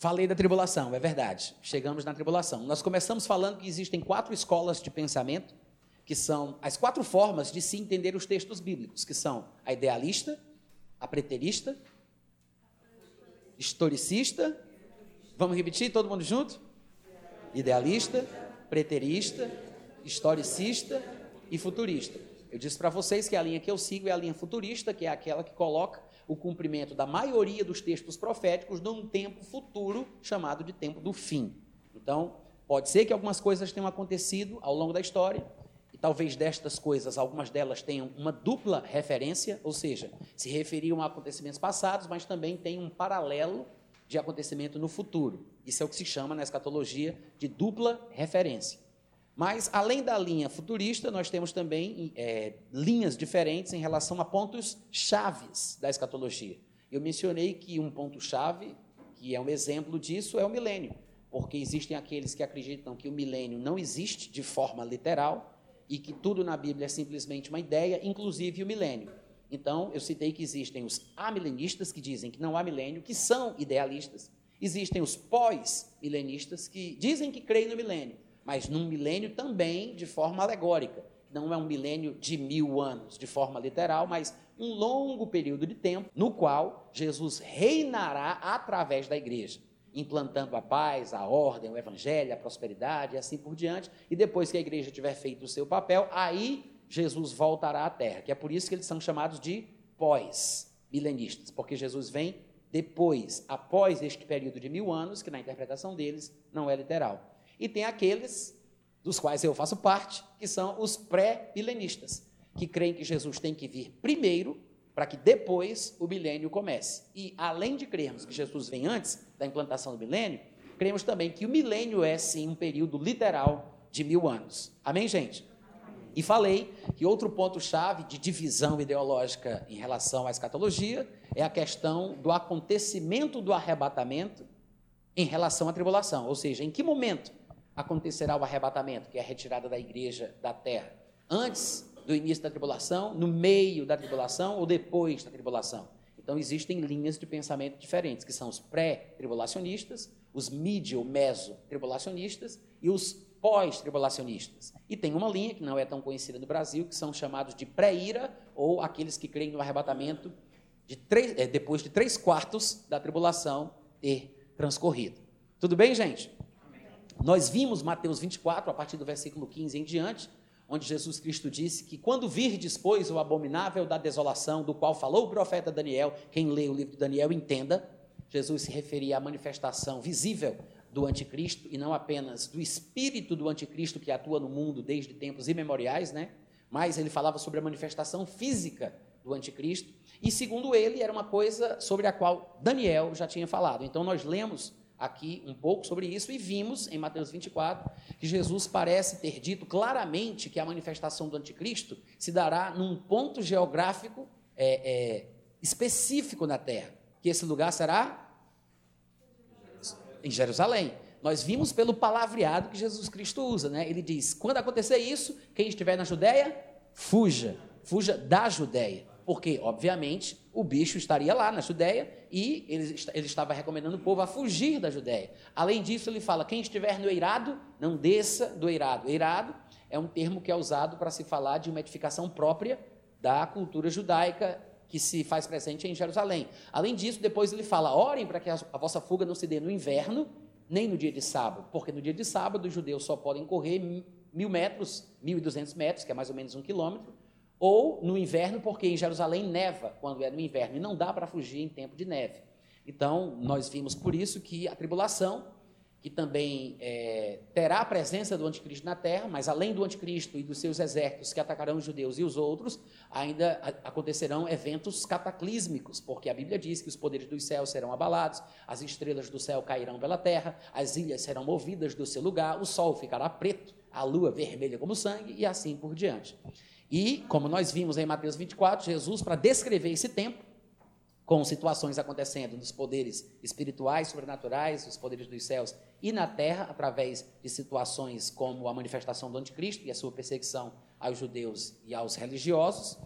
Falei da tribulação, é verdade. Chegamos na tribulação. Nós começamos falando que existem quatro escolas de pensamento, que são as quatro formas de se entender os textos bíblicos, que são a idealista, a preterista, historicista. Vamos repetir todo mundo junto? Idealista, preterista, historicista e futurista. Eu disse para vocês que a linha que eu sigo é a linha futurista, que é aquela que coloca o cumprimento da maioria dos textos proféticos num tempo futuro chamado de tempo do fim. Então, pode ser que algumas coisas tenham acontecido ao longo da história, e talvez destas coisas, algumas delas tenham uma dupla referência, ou seja, se referiam a acontecimentos passados, mas também tem um paralelo de acontecimento no futuro. Isso é o que se chama na escatologia de dupla referência. Mas, além da linha futurista, nós temos também é, linhas diferentes em relação a pontos chaves da escatologia. Eu mencionei que um ponto-chave, que é um exemplo disso, é o milênio, porque existem aqueles que acreditam que o milênio não existe de forma literal e que tudo na Bíblia é simplesmente uma ideia, inclusive o milênio. Então, eu citei que existem os amilenistas, que dizem que não há milênio, que são idealistas. Existem os pós-milenistas, que dizem que creem no milênio mas num milênio também de forma alegórica. Não é um milênio de mil anos, de forma literal, mas um longo período de tempo no qual Jesus reinará através da igreja, implantando a paz, a ordem, o evangelho, a prosperidade e assim por diante. E depois que a igreja tiver feito o seu papel, aí Jesus voltará à terra, que é por isso que eles são chamados de pós-milenistas, porque Jesus vem depois, após este período de mil anos, que na interpretação deles não é literal. E tem aqueles, dos quais eu faço parte, que são os pré-milenistas, que creem que Jesus tem que vir primeiro para que depois o milênio comece. E além de crermos que Jesus vem antes da implantação do milênio, cremos também que o milênio é sim um período literal de mil anos. Amém, gente? E falei que outro ponto-chave de divisão ideológica em relação à escatologia é a questão do acontecimento do arrebatamento em relação à tribulação, ou seja, em que momento acontecerá o arrebatamento, que é a retirada da igreja da terra? Antes do início da tribulação, no meio da tribulação ou depois da tribulação? Então, existem linhas de pensamento diferentes, que são os pré-tribulacionistas, os midi ou meso-tribulacionistas e os pós-tribulacionistas. E tem uma linha que não é tão conhecida no Brasil, que são chamados de pré-ira, ou aqueles que creem no arrebatamento de três, é, depois de três quartos da tribulação ter transcorrido. Tudo bem, gente? Nós vimos Mateus 24, a partir do versículo 15 em diante, onde Jesus Cristo disse que quando virdes, pois, o abominável da desolação, do qual falou o profeta Daniel, quem lê o livro de Daniel entenda, Jesus se referia à manifestação visível do anticristo e não apenas do espírito do anticristo que atua no mundo desde tempos imemoriais, né? Mas ele falava sobre a manifestação física do anticristo, e segundo ele, era uma coisa sobre a qual Daniel já tinha falado. Então nós lemos aqui um pouco sobre isso e vimos em Mateus 24 que Jesus parece ter dito claramente que a manifestação do anticristo se dará num ponto geográfico é, é, específico na terra, que esse lugar será em Jerusalém. Nós vimos pelo palavreado que Jesus Cristo usa, né? Ele diz: quando acontecer isso, quem estiver na Judéia, fuja, fuja da Judéia porque, obviamente, o bicho estaria lá na Judéia e ele, ele estava recomendando o povo a fugir da Judéia. Além disso, ele fala: quem estiver no eirado, não desça do eirado. Eirado é um termo que é usado para se falar de uma edificação própria da cultura judaica que se faz presente em Jerusalém. Além disso, depois ele fala: orem para que a vossa fuga não se dê no inverno, nem no dia de sábado, porque no dia de sábado os judeus só podem correr mil metros, mil e duzentos metros, que é mais ou menos um quilômetro, ou no inverno, porque em Jerusalém neva quando é no inverno, e não dá para fugir em tempo de neve. Então, nós vimos por isso que a tribulação, que também é, terá a presença do anticristo na terra, mas além do anticristo e dos seus exércitos que atacarão os judeus e os outros, ainda acontecerão eventos cataclísmicos, porque a Bíblia diz que os poderes dos céus serão abalados, as estrelas do céu cairão pela terra, as ilhas serão movidas do seu lugar, o sol ficará preto, a lua vermelha como sangue e assim por diante. E, como nós vimos em Mateus 24, Jesus, para descrever esse tempo, com situações acontecendo nos poderes espirituais, sobrenaturais, os poderes dos céus e na terra, através de situações como a manifestação do anticristo e a sua perseguição aos judeus e aos religiosos,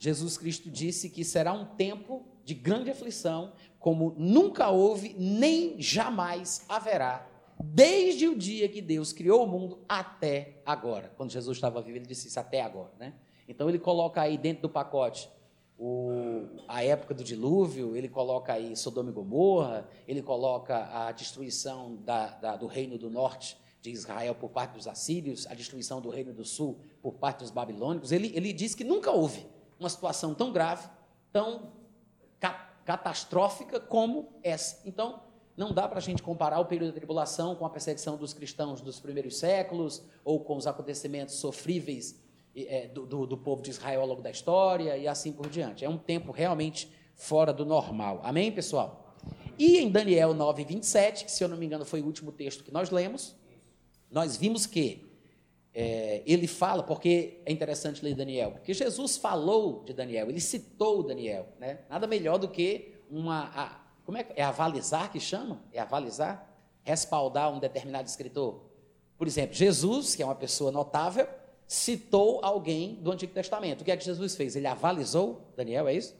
Jesus Cristo disse que será um tempo de grande aflição, como nunca houve nem jamais haverá, desde o dia que Deus criou o mundo até agora. Quando Jesus estava vivo, ele disse isso até agora, né? Então ele coloca aí dentro do pacote o, a época do dilúvio, ele coloca aí Sodoma e Gomorra, ele coloca a destruição da, da, do reino do norte de Israel por parte dos assírios, a destruição do reino do sul por parte dos babilônicos. Ele, ele diz que nunca houve uma situação tão grave, tão ca catastrófica como essa. Então, não dá para a gente comparar o período da tribulação com a perseguição dos cristãos dos primeiros séculos ou com os acontecimentos sofríveis é, do, do, do, povo de Israel ao longo da história e assim por diante. É um tempo realmente fora do normal. Amém, pessoal? E em Daniel 9, 27, que se eu não me engano foi o último texto que nós lemos, nós vimos que é, ele fala, porque é interessante ler Daniel, porque Jesus falou de Daniel, ele citou Daniel, né? Nada melhor do que uma. A, como é, é avalizar que chama? É avalizar? Respaldar um determinado escritor. Por exemplo, Jesus, que é uma pessoa notável, citou alguém do Antigo Testamento. O que é que Jesus fez? Ele avalizou Daniel, é isso?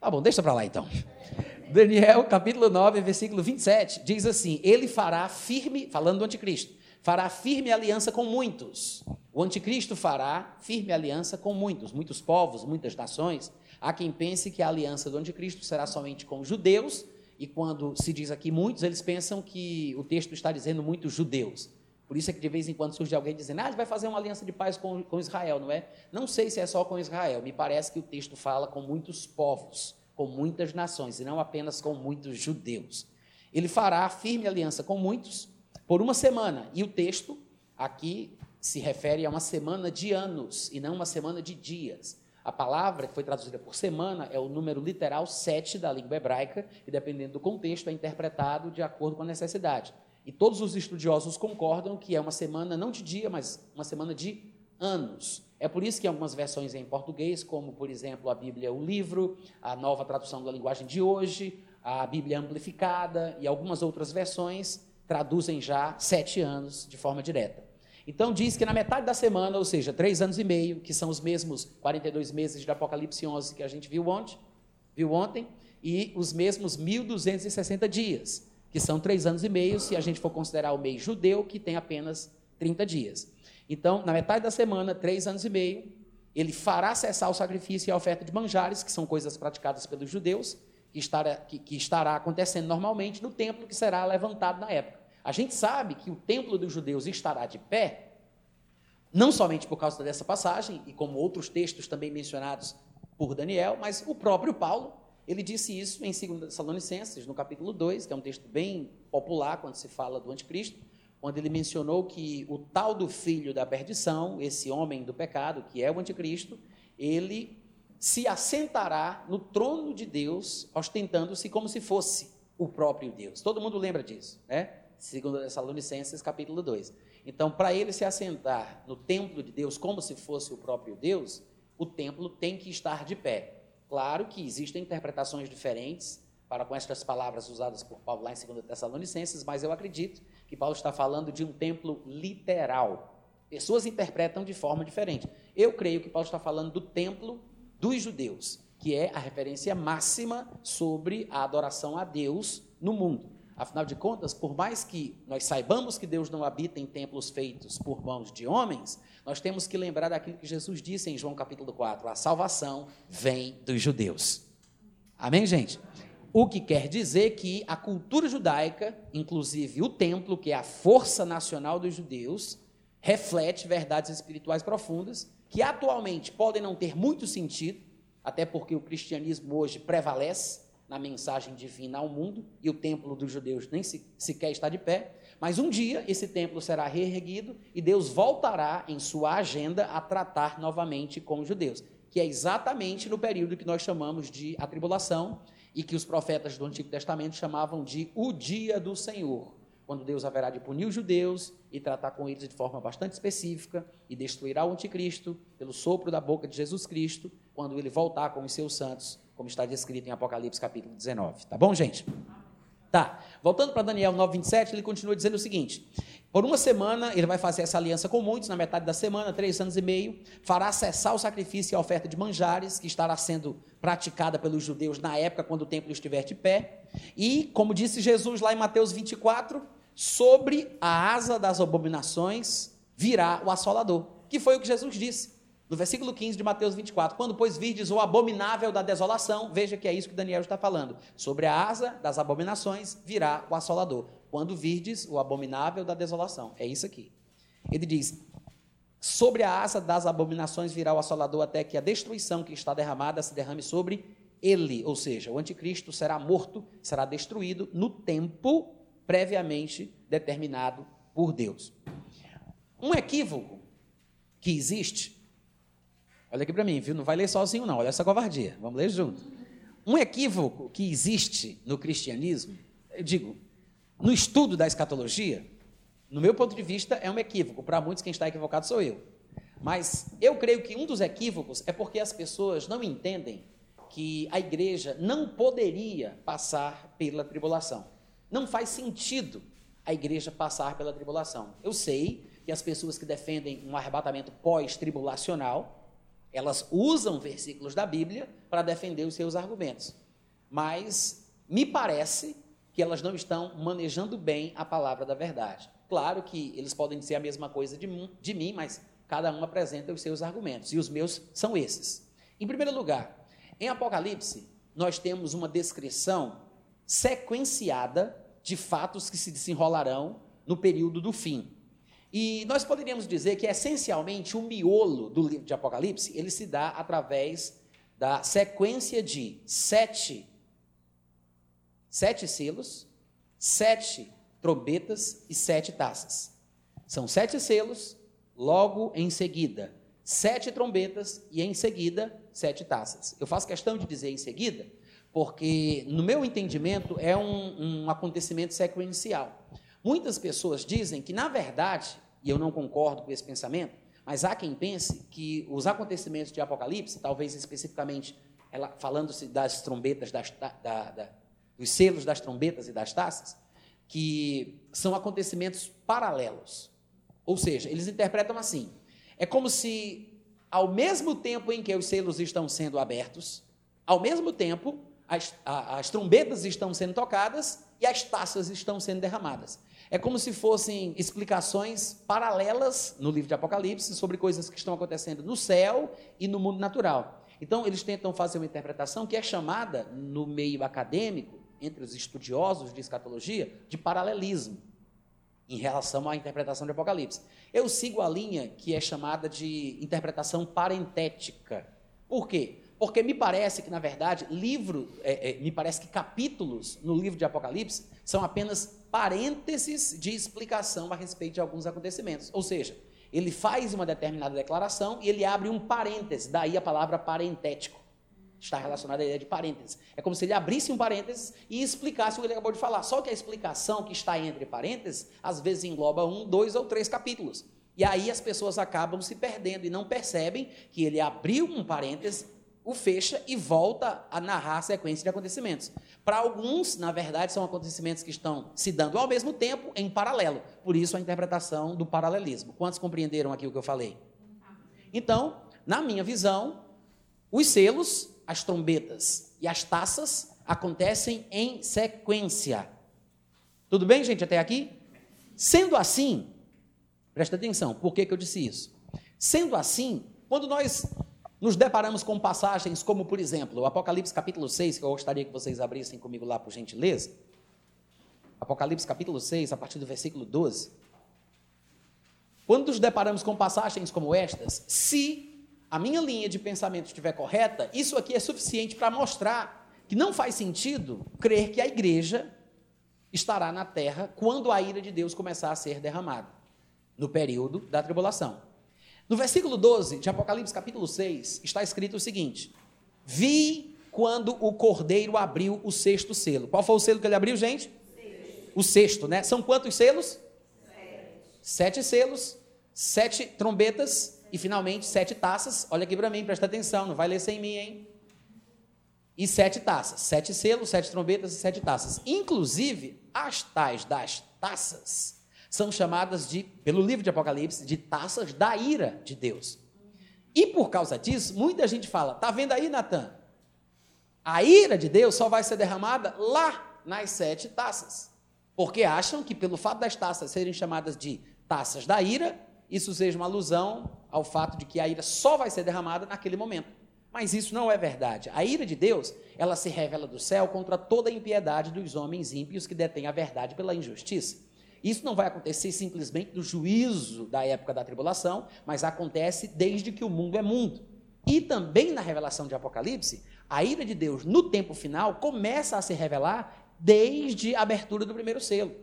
Tá bom, deixa para lá então. Daniel, capítulo 9, versículo 27, diz assim: Ele fará firme, falando do anticristo, fará firme aliança com muitos. O anticristo fará firme aliança com muitos, muitos povos, muitas nações. Há quem pense que a aliança do anticristo será somente com os judeus, e quando se diz aqui muitos, eles pensam que o texto está dizendo muitos judeus. Por isso é que de vez em quando surge alguém dizendo, ah, vai fazer uma aliança de paz com, com Israel, não é? Não sei se é só com Israel, me parece que o texto fala com muitos povos, com muitas nações, e não apenas com muitos judeus. Ele fará firme aliança com muitos por uma semana, e o texto aqui se refere a uma semana de anos, e não uma semana de dias. A palavra que foi traduzida por semana é o número literal sete da língua hebraica, e dependendo do contexto, é interpretado de acordo com a necessidade. E todos os estudiosos concordam que é uma semana não de dia, mas uma semana de anos. É por isso que algumas versões em português, como por exemplo a Bíblia O Livro, a nova tradução da linguagem de hoje, a Bíblia Amplificada e algumas outras versões traduzem já sete anos de forma direta. Então diz que na metade da semana, ou seja, três anos e meio, que são os mesmos 42 meses de Apocalipse 11 que a gente viu ontem, viu ontem e os mesmos 1.260 dias que são três anos e meio, se a gente for considerar o mês judeu, que tem apenas 30 dias. Então, na metade da semana, três anos e meio, ele fará cessar o sacrifício e a oferta de manjares, que são coisas praticadas pelos judeus, que estará, que, que estará acontecendo normalmente no templo que será levantado na época. A gente sabe que o templo dos judeus estará de pé, não somente por causa dessa passagem, e como outros textos também mencionados por Daniel, mas o próprio Paulo ele disse isso em 2 Tessalonicenses, no capítulo 2, que é um texto bem popular quando se fala do anticristo, onde ele mencionou que o tal do filho da perdição, esse homem do pecado, que é o anticristo, ele se assentará no trono de Deus, ostentando-se como se fosse o próprio Deus. Todo mundo lembra disso, né? Segundo Tessalonicenses, capítulo 2. Então, para ele se assentar no templo de Deus como se fosse o próprio Deus, o templo tem que estar de pé. Claro que existem interpretações diferentes para com estas palavras usadas por Paulo lá em 2 Tessalonicenses, mas eu acredito que Paulo está falando de um templo literal. Pessoas interpretam de forma diferente. Eu creio que Paulo está falando do templo dos judeus, que é a referência máxima sobre a adoração a Deus no mundo. Afinal de contas, por mais que nós saibamos que Deus não habita em templos feitos por mãos de homens, nós temos que lembrar daquilo que Jesus disse em João capítulo 4: a salvação vem dos judeus. Amém, gente? O que quer dizer que a cultura judaica, inclusive o templo, que é a força nacional dos judeus, reflete verdades espirituais profundas que atualmente podem não ter muito sentido, até porque o cristianismo hoje prevalece na mensagem divina ao mundo e o templo dos judeus nem sequer está de pé, mas um dia esse templo será reerguido e Deus voltará em sua agenda a tratar novamente com os judeus, que é exatamente no período que nós chamamos de a tribulação e que os profetas do Antigo Testamento chamavam de o dia do Senhor, quando Deus haverá de punir os judeus e tratar com eles de forma bastante específica e destruirá o anticristo pelo sopro da boca de Jesus Cristo, quando ele voltar com os seus santos, como está descrito em Apocalipse capítulo 19. Tá bom, gente? Tá. Voltando para Daniel 9:27, ele continua dizendo o seguinte: Por uma semana, ele vai fazer essa aliança com muitos, na metade da semana, três anos e meio, fará cessar o sacrifício e a oferta de manjares, que estará sendo praticada pelos judeus na época, quando o templo estiver de pé. E, como disse Jesus lá em Mateus 24, sobre a asa das abominações virá o assolador, que foi o que Jesus disse. No versículo 15 de Mateus 24, quando, pois, virdes o abominável da desolação, veja que é isso que Daniel está falando. Sobre a asa das abominações virá o assolador quando virdes o abominável da desolação. É isso aqui. Ele diz: Sobre a asa das abominações virá o assolador até que a destruição que está derramada se derrame sobre ele, ou seja, o anticristo será morto, será destruído no tempo previamente determinado por Deus. Um equívoco que existe, olha aqui para mim, viu? Não vai ler sozinho não, olha essa covardia. Vamos ler junto. Um equívoco que existe no cristianismo, eu digo, no estudo da escatologia, no meu ponto de vista, é um equívoco. Para muitos, quem está equivocado sou eu. Mas eu creio que um dos equívocos é porque as pessoas não entendem que a igreja não poderia passar pela tribulação. Não faz sentido a igreja passar pela tribulação. Eu sei que as pessoas que defendem um arrebatamento pós-tribulacional, elas usam versículos da Bíblia para defender os seus argumentos. Mas me parece que elas não estão manejando bem a palavra da verdade. Claro que eles podem dizer a mesma coisa de, de mim, mas cada um apresenta os seus argumentos, e os meus são esses. Em primeiro lugar, em Apocalipse, nós temos uma descrição sequenciada de fatos que se desenrolarão no período do fim. E nós poderíamos dizer que, essencialmente, o miolo do livro de Apocalipse, ele se dá através da sequência de sete sete selos, sete trombetas e sete taças. São sete selos, logo em seguida, sete trombetas e em seguida, sete taças. Eu faço questão de dizer em seguida, porque, no meu entendimento, é um, um acontecimento sequencial. Muitas pessoas dizem que, na verdade, e eu não concordo com esse pensamento, mas há quem pense que os acontecimentos de Apocalipse, talvez especificamente falando-se das trombetas, das, da, da, os selos das trombetas e das taças, que são acontecimentos paralelos. Ou seja, eles interpretam assim: é como se, ao mesmo tempo em que os selos estão sendo abertos, ao mesmo tempo as, a, as trombetas estão sendo tocadas e as taças estão sendo derramadas. É como se fossem explicações paralelas no livro de Apocalipse sobre coisas que estão acontecendo no céu e no mundo natural. Então, eles tentam fazer uma interpretação que é chamada, no meio acadêmico, entre os estudiosos de escatologia de paralelismo em relação à interpretação de Apocalipse. Eu sigo a linha que é chamada de interpretação parentética. Por quê? Porque me parece que, na verdade, livro, é, é, me parece que capítulos no livro de Apocalipse são apenas parênteses de explicação a respeito de alguns acontecimentos. Ou seja, ele faz uma determinada declaração e ele abre um parêntese, daí a palavra parentético está relacionada à ideia de parênteses. É como se ele abrisse um parênteses e explicasse o que ele acabou de falar. Só que a explicação que está entre parênteses, às vezes engloba um, dois ou três capítulos. E aí as pessoas acabam se perdendo e não percebem que ele abriu um parêntese, o fecha e volta a narrar a sequência de acontecimentos. Para alguns, na verdade, são acontecimentos que estão se dando ao mesmo tempo, em paralelo. Por isso a interpretação do paralelismo. Quantos compreenderam aqui o que eu falei? Então, na minha visão, os selos as trombetas e as taças acontecem em sequência. Tudo bem, gente, até aqui? Sendo assim, presta atenção, por que, que eu disse isso? Sendo assim, quando nós nos deparamos com passagens como, por exemplo, Apocalipse capítulo 6, que eu gostaria que vocês abrissem comigo lá, por gentileza. Apocalipse capítulo 6, a partir do versículo 12. Quando nos deparamos com passagens como estas, se a minha linha de pensamento estiver correta, isso aqui é suficiente para mostrar que não faz sentido crer que a igreja estará na terra quando a ira de Deus começar a ser derramada, no período da tribulação. No versículo 12 de Apocalipse, capítulo 6, está escrito o seguinte: Vi quando o cordeiro abriu o sexto selo. Qual foi o selo que ele abriu, gente? Sexto. O sexto, né? São quantos selos? Sete, Sete selos, sete trombetas e finalmente, sete taças. Olha aqui para mim, presta atenção, não vai ler sem mim, hein? E sete taças. Sete selos, sete trombetas e sete taças. Inclusive, as tais das taças são chamadas de, pelo livro de Apocalipse, de taças da ira de Deus. E por causa disso, muita gente fala: tá vendo aí, Natan? A ira de Deus só vai ser derramada lá nas sete taças. Porque acham que, pelo fato das taças serem chamadas de taças da ira, isso seja uma alusão ao fato de que a ira só vai ser derramada naquele momento. Mas isso não é verdade. A ira de Deus, ela se revela do céu contra toda a impiedade dos homens ímpios que detêm a verdade pela injustiça. Isso não vai acontecer simplesmente no juízo da época da tribulação, mas acontece desde que o mundo é mundo. E também na revelação de Apocalipse, a ira de Deus no tempo final começa a se revelar desde a abertura do primeiro selo.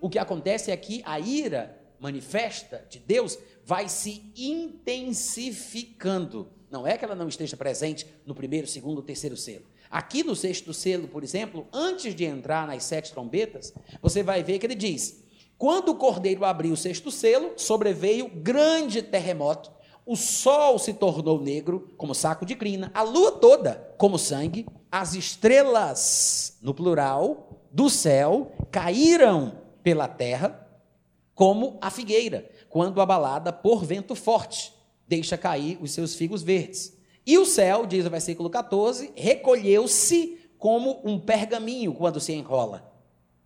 O que acontece é que a ira manifesta de Deus vai se intensificando. Não é que ela não esteja presente no primeiro, segundo, terceiro selo. Aqui no sexto selo, por exemplo, antes de entrar nas sete trombetas, você vai ver que ele diz: quando o cordeiro abriu o sexto selo, sobreveio grande terremoto. O sol se tornou negro, como saco de crina, a lua toda, como sangue, as estrelas, no plural, do céu, caíram pela terra, como a figueira, quando abalada por vento forte, deixa cair os seus figos verdes. E o céu, diz o versículo 14, recolheu-se como um pergaminho quando se enrola.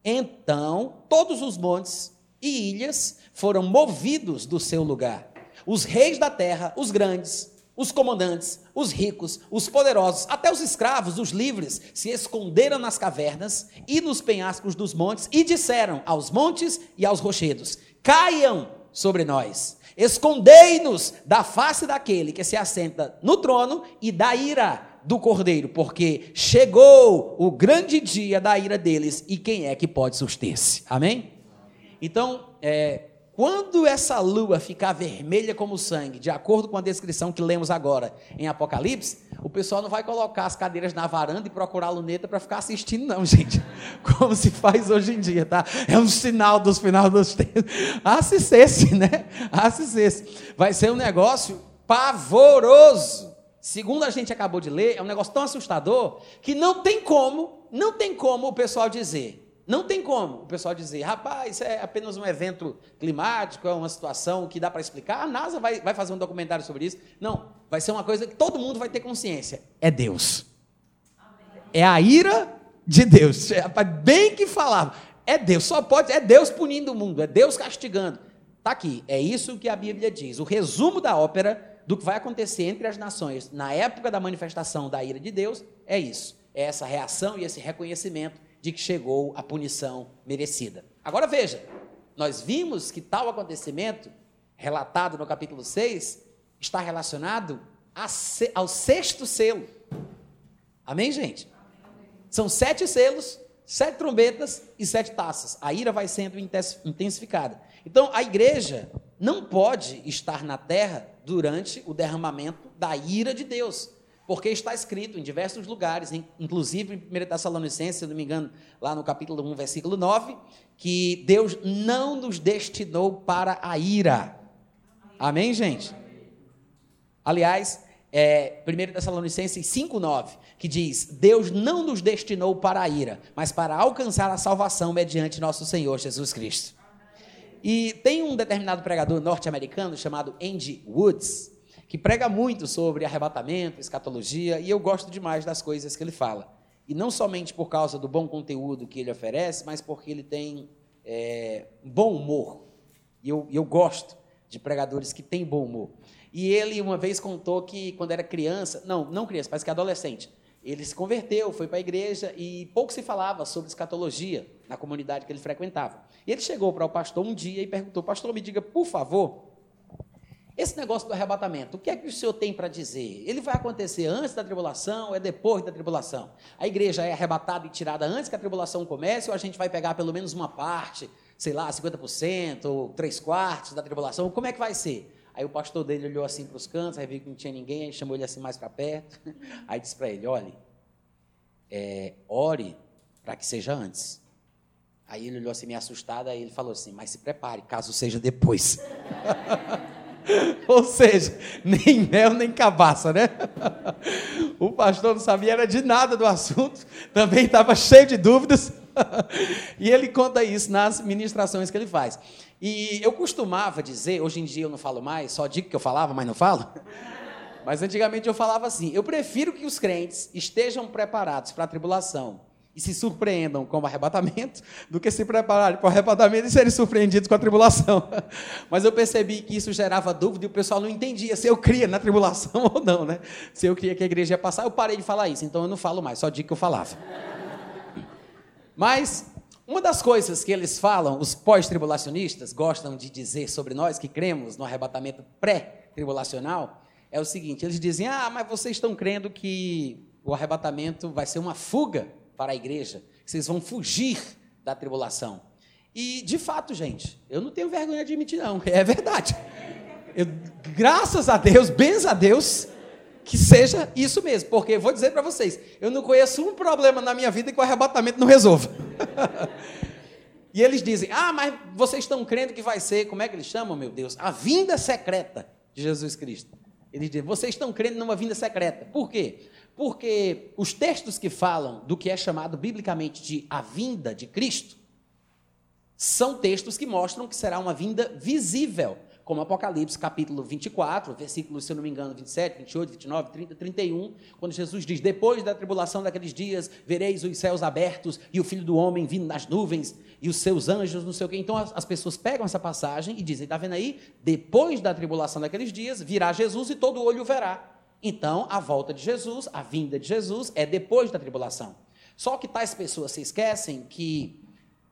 Então, todos os montes e ilhas foram movidos do seu lugar. Os reis da terra, os grandes, os comandantes, os ricos, os poderosos, até os escravos, os livres, se esconderam nas cavernas e nos penhascos dos montes e disseram aos montes e aos rochedos: Caiam sobre nós, escondei-nos da face daquele que se assenta no trono e da ira do cordeiro, porque chegou o grande dia da ira deles, e quem é que pode suster-se? Amém? Então, é, quando essa lua ficar vermelha como sangue, de acordo com a descrição que lemos agora em Apocalipse, o pessoal não vai colocar as cadeiras na varanda e procurar a luneta para ficar assistindo, não, gente. Como se faz hoje em dia, tá? É um sinal dos finais dos tempos. Assistesse, né? Assistesse. Vai ser um negócio pavoroso. Segundo a gente acabou de ler, é um negócio tão assustador que não tem como, não tem como o pessoal dizer. Não tem como o pessoal dizer, rapaz, isso é apenas um evento climático, é uma situação que dá para explicar. A NASA vai, vai fazer um documentário sobre isso. Não, vai ser uma coisa que todo mundo vai ter consciência. É Deus. É a ira de Deus. É, bem que falava. É Deus, só pode, é Deus punindo o mundo, é Deus castigando. Está aqui, é isso que a Bíblia diz. O resumo da ópera do que vai acontecer entre as nações na época da manifestação da ira de Deus é isso. É essa reação e esse reconhecimento de que chegou a punição merecida. Agora veja, nós vimos que tal acontecimento, relatado no capítulo 6, está relacionado ao sexto selo. Amém, gente? São sete selos, sete trombetas e sete taças. A ira vai sendo intensificada. Então, a igreja não pode estar na terra durante o derramamento da ira de Deus. Porque está escrito em diversos lugares, inclusive em 1 Tessalonicenses, se não me engano, lá no capítulo 1, versículo 9, que Deus não nos destinou para a ira. Amém, gente? Aliás, é, 1 Tessalonicenses 5,9, que diz: Deus não nos destinou para a ira, mas para alcançar a salvação mediante nosso Senhor Jesus Cristo. E tem um determinado pregador norte-americano chamado Andy Woods, que prega muito sobre arrebatamento, escatologia, e eu gosto demais das coisas que ele fala. E não somente por causa do bom conteúdo que ele oferece, mas porque ele tem é, bom humor. E eu, eu gosto de pregadores que têm bom humor. E ele uma vez contou que quando era criança, não, não criança, parece que adolescente, ele se converteu, foi para a igreja e pouco se falava sobre escatologia na comunidade que ele frequentava. E ele chegou para o pastor um dia e perguntou: Pastor, me diga, por favor, esse negócio do arrebatamento, o que é que o senhor tem para dizer? Ele vai acontecer antes da tribulação ou é depois da tribulação? A igreja é arrebatada e tirada antes que a tribulação comece ou a gente vai pegar pelo menos uma parte, sei lá, 50% ou três quartos da tribulação? Como é que vai ser? Aí o pastor dele olhou assim para os cantos, aí viu que não tinha ninguém, aí chamou ele assim mais para perto. Aí disse para ele: olhe, é, ore para que seja antes. Aí ele olhou assim, meio assustado, aí ele falou assim: mas se prepare, caso seja depois. Ou seja, nem mel nem cabaça, né? o pastor não sabia era de nada do assunto, também estava cheio de dúvidas. e ele conta isso nas ministrações que ele faz. E eu costumava dizer, hoje em dia eu não falo mais, só digo que eu falava, mas não falo. Mas antigamente eu falava assim: eu prefiro que os crentes estejam preparados para a tribulação e se surpreendam com o arrebatamento, do que se prepararem para o arrebatamento e serem surpreendidos com a tribulação. Mas eu percebi que isso gerava dúvida e o pessoal não entendia se eu cria na tribulação ou não, né? Se eu cria que a igreja ia passar, eu parei de falar isso, então eu não falo mais, só digo que eu falava. Mas uma das coisas que eles falam, os pós-tribulacionistas gostam de dizer sobre nós que cremos no arrebatamento pré-tribulacional, é o seguinte: eles dizem, ah, mas vocês estão crendo que o arrebatamento vai ser uma fuga para a igreja, vocês vão fugir da tribulação. E, de fato, gente, eu não tenho vergonha de admitir, não, é verdade. Eu, graças a Deus, bens a Deus, que seja isso mesmo, porque vou dizer para vocês, eu não conheço um problema na minha vida que o arrebatamento não resolva. e eles dizem, ah, mas vocês estão crendo que vai ser, como é que eles chamam, meu Deus? A vinda secreta de Jesus Cristo. Eles dizem, vocês estão crendo numa vinda secreta. Por quê? Porque os textos que falam do que é chamado biblicamente de a vinda de Cristo são textos que mostram que será uma vinda visível, como Apocalipse capítulo 24, versículos, se eu não me engano, 27, 28, 29, 30, 31, quando Jesus diz: Depois da tribulação daqueles dias, vereis os céus abertos e o filho do homem vindo nas nuvens e os seus anjos, não sei o quê. Então as, as pessoas pegam essa passagem e dizem: Está vendo aí? Depois da tribulação daqueles dias, virá Jesus e todo olho verá. Então, a volta de Jesus, a vinda de Jesus, é depois da tribulação. Só que tais pessoas se esquecem que,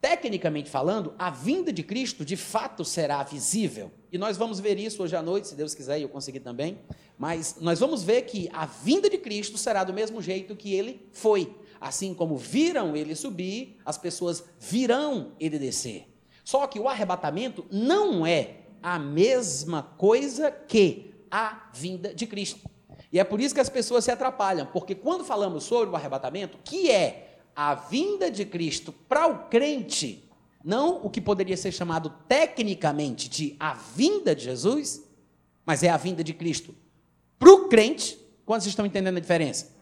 tecnicamente falando, a vinda de Cristo de fato será visível. E nós vamos ver isso hoje à noite, se Deus quiser, e eu conseguir também. Mas nós vamos ver que a vinda de Cristo será do mesmo jeito que ele foi. Assim como viram ele subir, as pessoas virão ele descer. Só que o arrebatamento não é a mesma coisa que a vinda de Cristo. E é por isso que as pessoas se atrapalham, porque quando falamos sobre o arrebatamento, que é a vinda de Cristo para o crente, não o que poderia ser chamado tecnicamente de a vinda de Jesus, mas é a vinda de Cristo para o crente. Quantos estão entendendo a diferença?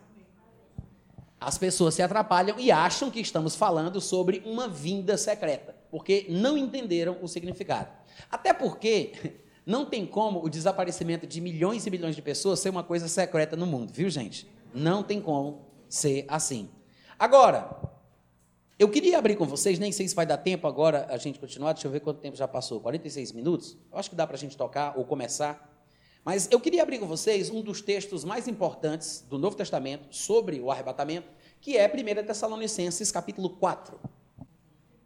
As pessoas se atrapalham e acham que estamos falando sobre uma vinda secreta, porque não entenderam o significado. Até porque não tem como o desaparecimento de milhões e milhões de pessoas ser uma coisa secreta no mundo, viu, gente? Não tem como ser assim. Agora, eu queria abrir com vocês, nem sei se vai dar tempo agora a gente continuar, deixa eu ver quanto tempo já passou 46 minutos? Eu acho que dá para a gente tocar ou começar. Mas eu queria abrir com vocês um dos textos mais importantes do Novo Testamento sobre o arrebatamento, que é 1 Tessalonicenses, capítulo 4.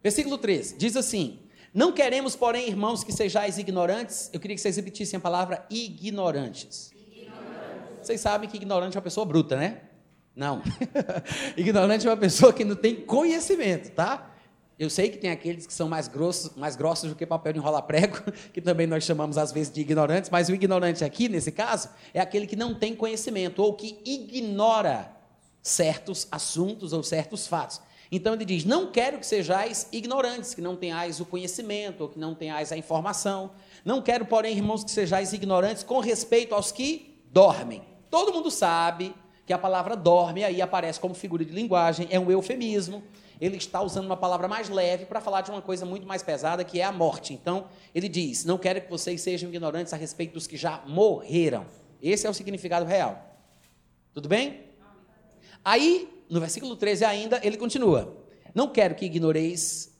Versículo 13, diz assim: não queremos, porém, irmãos, que sejais ignorantes. Eu queria que vocês repetissem a palavra ignorantes. ignorantes. Vocês sabem que ignorante é uma pessoa bruta, né? Não. ignorante é uma pessoa que não tem conhecimento, tá? Eu sei que tem aqueles que são mais grossos, mais grossos do que papel de enrolar prego, que também nós chamamos às vezes de ignorantes, mas o ignorante aqui, nesse caso, é aquele que não tem conhecimento ou que ignora certos assuntos ou certos fatos. Então ele diz: Não quero que sejais ignorantes, que não tenhais o conhecimento, ou que não tenhais a informação. Não quero, porém, irmãos, que sejais ignorantes com respeito aos que dormem. Todo mundo sabe que a palavra dorme aí aparece como figura de linguagem, é um eufemismo. Ele está usando uma palavra mais leve para falar de uma coisa muito mais pesada, que é a morte. Então, ele diz: Não quero que vocês sejam ignorantes a respeito dos que já morreram. Esse é o significado real. Tudo bem? Aí no versículo 13 ainda, ele continua: Não quero que ignoreis,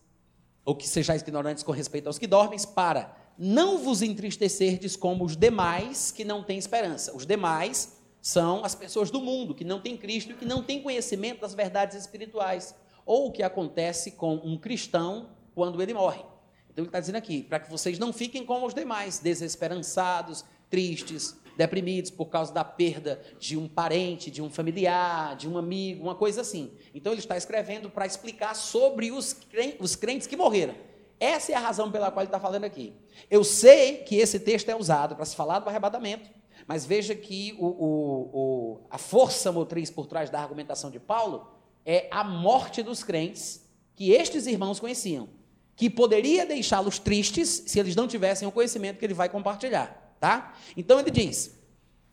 ou que sejais ignorantes com respeito aos que dormem, para não vos entristecerdes como os demais que não têm esperança. Os demais são as pessoas do mundo que não têm Cristo e que não têm conhecimento das verdades espirituais. Ou o que acontece com um cristão quando ele morre. Então ele está dizendo aqui, para que vocês não fiquem como os demais, desesperançados, tristes, deprimidos por causa da perda de um parente, de um familiar, de um amigo, uma coisa assim. Então ele está escrevendo para explicar sobre os crentes, os crentes que morreram. Essa é a razão pela qual ele está falando aqui. Eu sei que esse texto é usado para se falar do arrebatamento, mas veja que o, o, o, a força motriz por trás da argumentação de Paulo é a morte dos crentes que estes irmãos conheciam, que poderia deixá-los tristes se eles não tivessem o conhecimento que ele vai compartilhar. Tá? Então ele diz,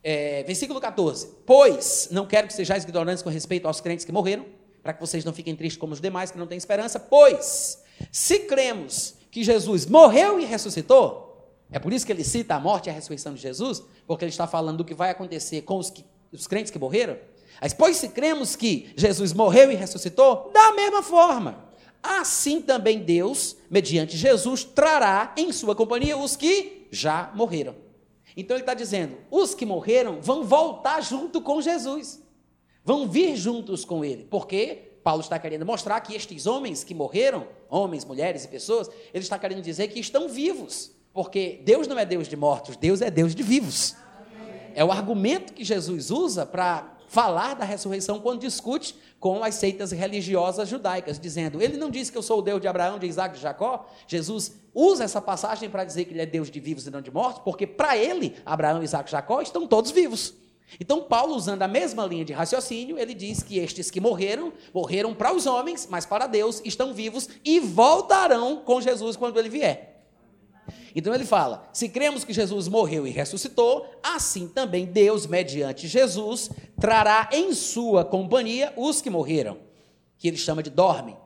é, versículo 14: Pois não quero que sejais ignorantes com respeito aos crentes que morreram, para que vocês não fiquem tristes como os demais que não têm esperança, pois se cremos que Jesus morreu e ressuscitou, é por isso que ele cita a morte e a ressurreição de Jesus, porque ele está falando do que vai acontecer com os, que, os crentes que morreram. Mas, pois se cremos que Jesus morreu e ressuscitou, da mesma forma, assim também Deus, mediante Jesus, trará em sua companhia os que já morreram. Então ele está dizendo: os que morreram vão voltar junto com Jesus, vão vir juntos com ele, porque Paulo está querendo mostrar que estes homens que morreram, homens, mulheres e pessoas, ele está querendo dizer que estão vivos, porque Deus não é Deus de mortos, Deus é Deus de vivos. É o argumento que Jesus usa para falar da ressurreição quando discute com as seitas religiosas judaicas, dizendo: Ele não disse que eu sou o Deus de Abraão, de Isaac de Jacó. Jesus usa essa passagem para dizer que ele é Deus de vivos e não de mortos, porque para ele, Abraão, Isaac e Jacó estão todos vivos. Então, Paulo, usando a mesma linha de raciocínio, ele diz que estes que morreram, morreram para os homens, mas para Deus estão vivos e voltarão com Jesus quando ele vier. Então ele fala: se cremos que Jesus morreu e ressuscitou, assim também Deus, mediante Jesus, trará em sua companhia os que morreram, que ele chama de dormem,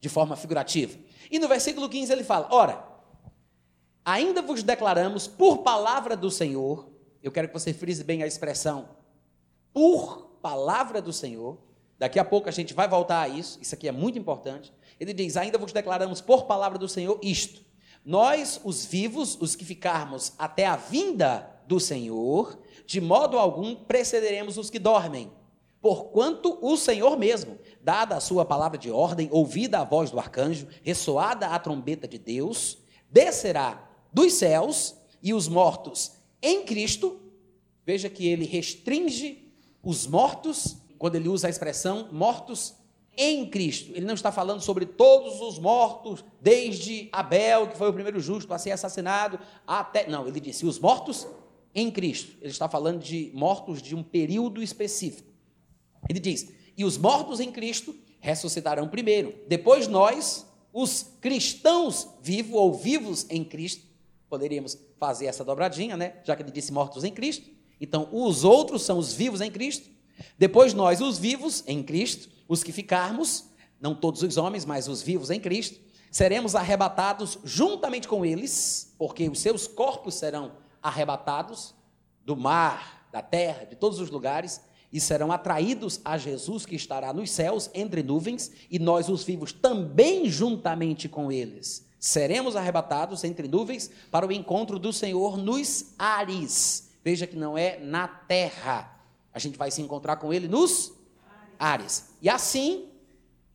de forma figurativa. E no versículo 15 ele fala: Ora, ainda vos declaramos por palavra do Senhor, eu quero que você frise bem a expressão, por palavra do Senhor. Daqui a pouco a gente vai voltar a isso, isso aqui é muito importante. Ele diz: Ainda vos declaramos por palavra do Senhor isto nós, os vivos, os que ficarmos até a vinda do Senhor, de modo algum precederemos os que dormem. Porquanto o Senhor mesmo, dada a sua palavra de ordem, ouvida a voz do arcanjo, ressoada a trombeta de Deus, descerá dos céus e os mortos em Cristo. Veja que ele restringe os mortos, quando ele usa a expressão mortos em Cristo. Ele não está falando sobre todos os mortos, desde Abel, que foi o primeiro justo a ser assassinado, até. Não, ele disse os mortos em Cristo. Ele está falando de mortos de um período específico. Ele diz: e os mortos em Cristo ressuscitarão primeiro. Depois nós, os cristãos vivos ou vivos em Cristo, poderíamos fazer essa dobradinha, né? Já que ele disse mortos em Cristo. Então, os outros são os vivos em Cristo. Depois nós, os vivos em Cristo os que ficarmos, não todos os homens, mas os vivos em Cristo, seremos arrebatados juntamente com eles, porque os seus corpos serão arrebatados do mar, da terra, de todos os lugares, e serão atraídos a Jesus que estará nos céus entre nuvens, e nós, os vivos, também juntamente com eles. Seremos arrebatados entre nuvens para o encontro do Senhor nos ares. Veja que não é na terra. A gente vai se encontrar com ele nos ares. E assim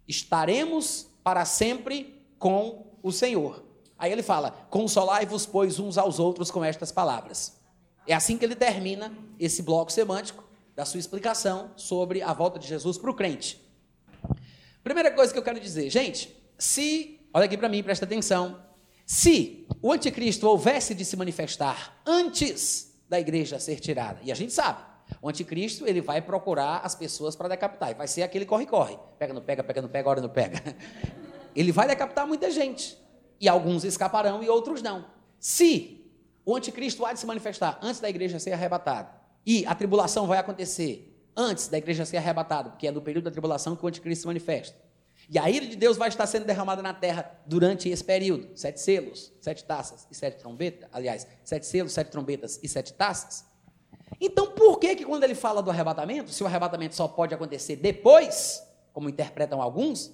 estaremos para sempre com o Senhor. Aí ele fala: Consolai-vos, pois, uns aos outros com estas palavras. É assim que ele termina esse bloco semântico da sua explicação sobre a volta de Jesus para o crente. Primeira coisa que eu quero dizer, gente, se, olha aqui para mim, presta atenção, se o anticristo houvesse de se manifestar antes da igreja ser tirada, e a gente sabe, o anticristo, ele vai procurar as pessoas para decapitar. E vai ser aquele corre-corre. Pega, não pega, pega, não pega, hora não pega. Ele vai decapitar muita gente. E alguns escaparão e outros não. Se o anticristo há de se manifestar antes da igreja ser arrebatada, e a tribulação vai acontecer antes da igreja ser arrebatada, porque é no período da tribulação que o anticristo se manifesta. E a ira de Deus vai estar sendo derramada na terra durante esse período. Sete selos, sete taças e sete trombetas. Aliás, sete selos, sete trombetas e sete taças. Então, por que que quando ele fala do arrebatamento, se o arrebatamento só pode acontecer depois, como interpretam alguns,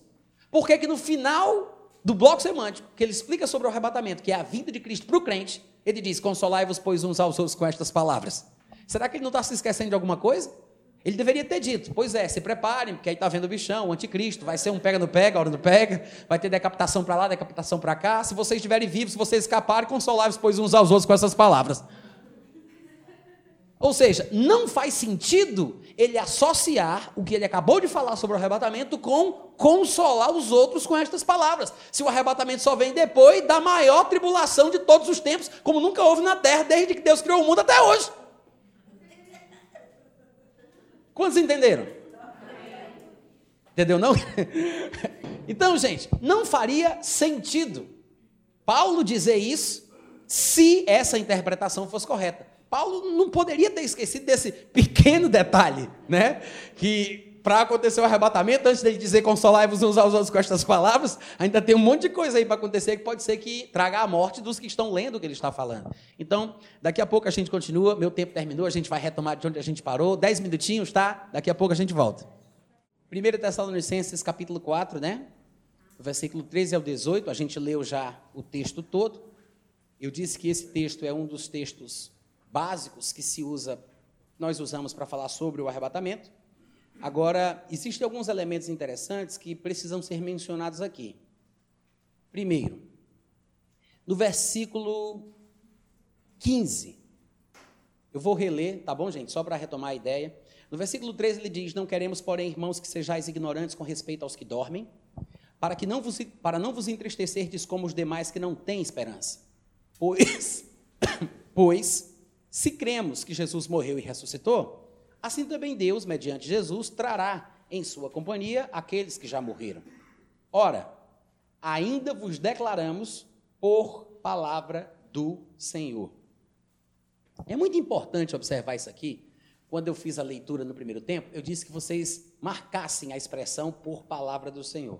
por que que no final do bloco semântico, que ele explica sobre o arrebatamento, que é a vinda de Cristo para o crente, ele diz, consolai-vos, pois, uns aos outros com estas palavras. Será que ele não está se esquecendo de alguma coisa? Ele deveria ter dito, pois é, se preparem, porque aí está vendo o bichão, o anticristo, vai ser um pega no pega, hora no pega, vai ter decapitação para lá, decapitação para cá. Se vocês estiverem vivos, se vocês escaparem, consolai-vos, pois, uns aos outros com essas palavras. Ou seja, não faz sentido ele associar o que ele acabou de falar sobre o arrebatamento com consolar os outros com estas palavras. Se o arrebatamento só vem depois da maior tribulação de todos os tempos, como nunca houve na terra desde que Deus criou o mundo até hoje. Quantos entenderam? Entendeu não? então, gente, não faria sentido Paulo dizer isso se essa interpretação fosse correta. Paulo não poderia ter esquecido desse pequeno detalhe, né? Que para acontecer o arrebatamento, antes dele dizer consolai-vos uns aos outros com estas palavras, ainda tem um monte de coisa aí para acontecer que pode ser que traga a morte dos que estão lendo o que ele está falando. Então, daqui a pouco a gente continua, meu tempo terminou, a gente vai retomar de onde a gente parou, dez minutinhos, tá? Daqui a pouco a gente volta. 1 Tessalonicenses capítulo 4, né? versículo 13 ao 18, a gente leu já o texto todo. Eu disse que esse texto é um dos textos básicos que se usa, nós usamos para falar sobre o arrebatamento. Agora, existem alguns elementos interessantes que precisam ser mencionados aqui. Primeiro, no versículo 15, eu vou reler, tá bom, gente? Só para retomar a ideia. No versículo 13 ele diz: Não queremos, porém, irmãos, que sejais ignorantes com respeito aos que dormem, para que não vos, para não vos entristecerdes como os demais que não têm esperança. Pois, pois, se cremos que Jesus morreu e ressuscitou, Assim também Deus, mediante Jesus, trará em sua companhia aqueles que já morreram. Ora, ainda vos declaramos por palavra do Senhor. É muito importante observar isso aqui. Quando eu fiz a leitura no primeiro tempo, eu disse que vocês marcassem a expressão por palavra do Senhor.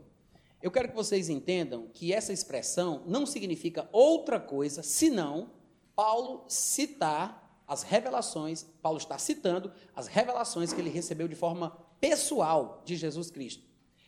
Eu quero que vocês entendam que essa expressão não significa outra coisa senão Paulo citar as revelações, Paulo está citando as revelações que ele recebeu de forma pessoal de Jesus Cristo.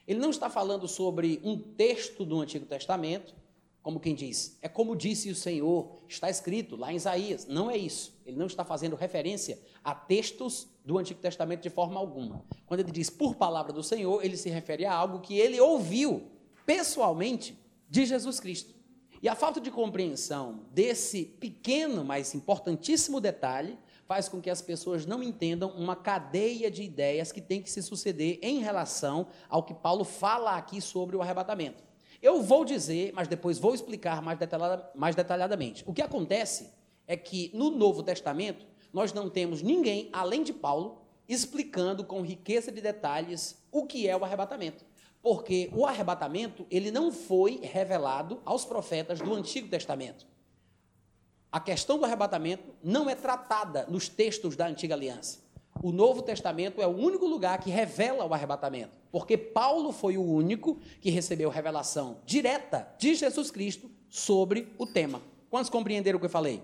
Ele não está falando sobre um texto do Antigo Testamento, como quem diz, é como disse o Senhor, está escrito lá em Isaías. Não é isso. Ele não está fazendo referência a textos do Antigo Testamento de forma alguma. Quando ele diz por palavra do Senhor, ele se refere a algo que ele ouviu pessoalmente de Jesus Cristo. E a falta de compreensão desse pequeno, mas importantíssimo detalhe faz com que as pessoas não entendam uma cadeia de ideias que tem que se suceder em relação ao que Paulo fala aqui sobre o arrebatamento. Eu vou dizer, mas depois vou explicar mais, detalhada, mais detalhadamente. O que acontece é que no Novo Testamento nós não temos ninguém, além de Paulo, explicando com riqueza de detalhes o que é o arrebatamento porque o arrebatamento ele não foi revelado aos profetas do Antigo Testamento. A questão do arrebatamento não é tratada nos textos da Antiga Aliança. O Novo Testamento é o único lugar que revela o arrebatamento, porque Paulo foi o único que recebeu revelação direta de Jesus Cristo sobre o tema. Quantos compreenderam o que eu falei?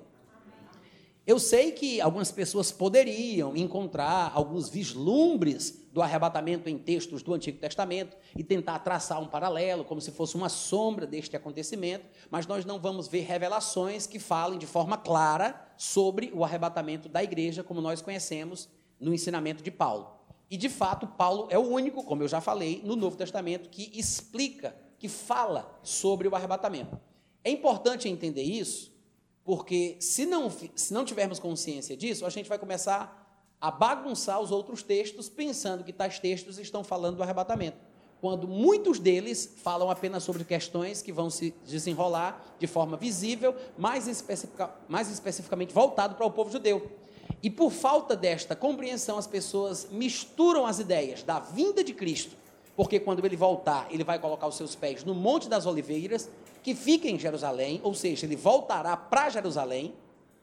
Eu sei que algumas pessoas poderiam encontrar alguns vislumbres do arrebatamento em textos do Antigo Testamento e tentar traçar um paralelo, como se fosse uma sombra deste acontecimento, mas nós não vamos ver revelações que falem de forma clara sobre o arrebatamento da igreja, como nós conhecemos no ensinamento de Paulo. E de fato, Paulo é o único, como eu já falei, no Novo Testamento que explica, que fala sobre o arrebatamento. É importante entender isso porque se não, se não tivermos consciência disso, a gente vai começar a bagunçar os outros textos, pensando que tais textos estão falando do arrebatamento. Quando muitos deles falam apenas sobre questões que vão se desenrolar de forma visível, mais, especifica, mais especificamente voltado para o povo judeu. E por falta desta compreensão, as pessoas misturam as ideias da vinda de Cristo, porque quando ele voltar, ele vai colocar os seus pés no Monte das Oliveiras que fica em Jerusalém, ou seja, ele voltará para Jerusalém,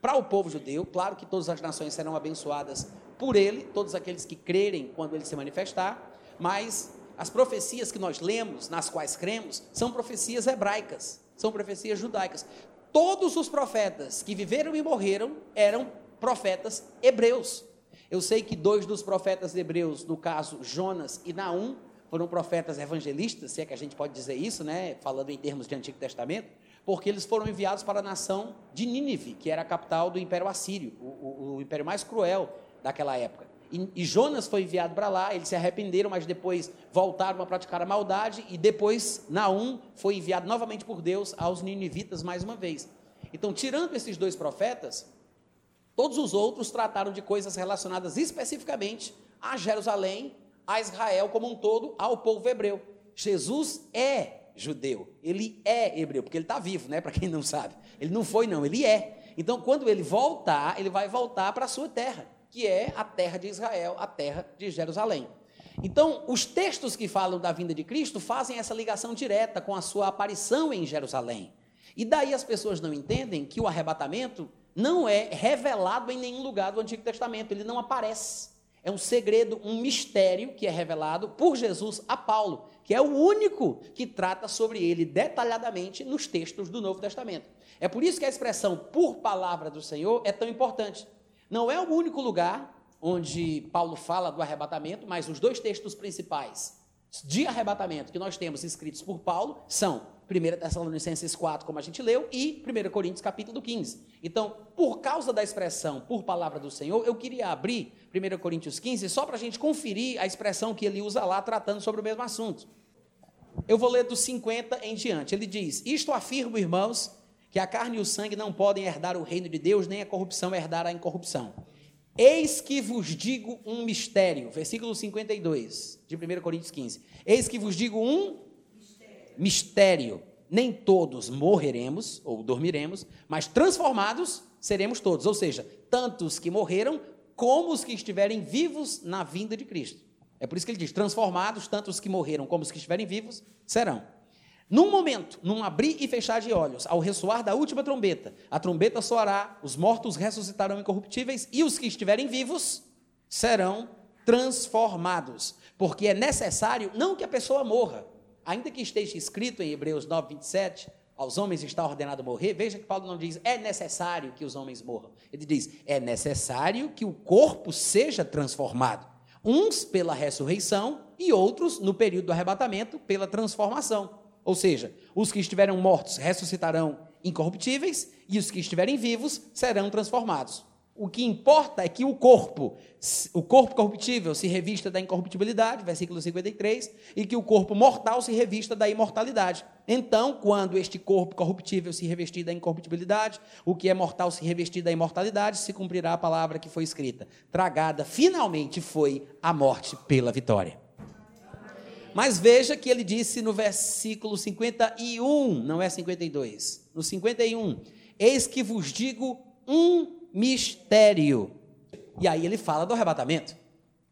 para o povo judeu. Claro que todas as nações serão abençoadas por ele, todos aqueles que crerem quando ele se manifestar, mas as profecias que nós lemos, nas quais cremos, são profecias hebraicas, são profecias judaicas. Todos os profetas que viveram e morreram eram profetas hebreus. Eu sei que dois dos profetas hebreus, no caso Jonas e Naum, foram profetas evangelistas, se é que a gente pode dizer isso, né, falando em termos de Antigo Testamento, porque eles foram enviados para a nação de Nínive, que era a capital do Império Assírio, o, o, o império mais cruel daquela época. E, e, Jonas foi enviado para lá, eles se arrependeram, mas depois voltaram a praticar a maldade, e depois Naum foi enviado novamente por Deus aos ninivitas mais uma vez. Então, tirando esses dois profetas, todos os outros trataram de coisas relacionadas especificamente a Jerusalém a Israel como um todo, ao povo hebreu. Jesus é judeu, ele é hebreu, porque ele está vivo, né? Para quem não sabe. Ele não foi, não, ele é. Então, quando ele voltar, ele vai voltar para a sua terra, que é a terra de Israel, a terra de Jerusalém. Então, os textos que falam da vinda de Cristo fazem essa ligação direta com a sua aparição em Jerusalém. E daí as pessoas não entendem que o arrebatamento não é revelado em nenhum lugar do Antigo Testamento, ele não aparece. É um segredo, um mistério que é revelado por Jesus a Paulo, que é o único que trata sobre ele detalhadamente nos textos do Novo Testamento. É por isso que a expressão por palavra do Senhor é tão importante. Não é o único lugar onde Paulo fala do arrebatamento, mas os dois textos principais de arrebatamento que nós temos escritos por Paulo são 1 Tessalonicenses 4, como a gente leu, e 1 Coríntios capítulo 15. Então, por causa da expressão por palavra do Senhor, eu queria abrir 1 Coríntios 15 só para a gente conferir a expressão que ele usa lá, tratando sobre o mesmo assunto. Eu vou ler dos 50 em diante. Ele diz: Isto afirmo, irmãos, que a carne e o sangue não podem herdar o reino de Deus, nem a corrupção herdar a incorrupção. Eis que vos digo um mistério. Versículo 52 de 1 Coríntios 15. Eis que vos digo um mistério. mistério. Nem todos morreremos ou dormiremos, mas transformados seremos todos. Ou seja, tantos que morreram como os que estiverem vivos na vinda de Cristo. É por isso que ele diz: transformados, tanto os que morreram como os que estiverem vivos serão. Num momento, num abrir e fechar de olhos, ao ressoar da última trombeta, a trombeta soará, os mortos ressuscitarão incorruptíveis e os que estiverem vivos serão transformados. Porque é necessário não que a pessoa morra, ainda que esteja escrito em Hebreus 9, 27, aos homens está ordenado morrer, veja que Paulo não diz é necessário que os homens morram. Ele diz é necessário que o corpo seja transformado. Uns pela ressurreição e outros, no período do arrebatamento, pela transformação. Ou seja, os que estiverem mortos ressuscitarão incorruptíveis e os que estiverem vivos serão transformados. O que importa é que o corpo, o corpo corruptível se revista da incorruptibilidade, versículo 53, e que o corpo mortal se revista da imortalidade. Então, quando este corpo corruptível se revestir da incorruptibilidade, o que é mortal se revestir da imortalidade, se cumprirá a palavra que foi escrita. Tragada finalmente foi a morte pela vitória. Mas veja que ele disse no versículo 51, não é 52, no 51, eis que vos digo um mistério. E aí ele fala do arrebatamento.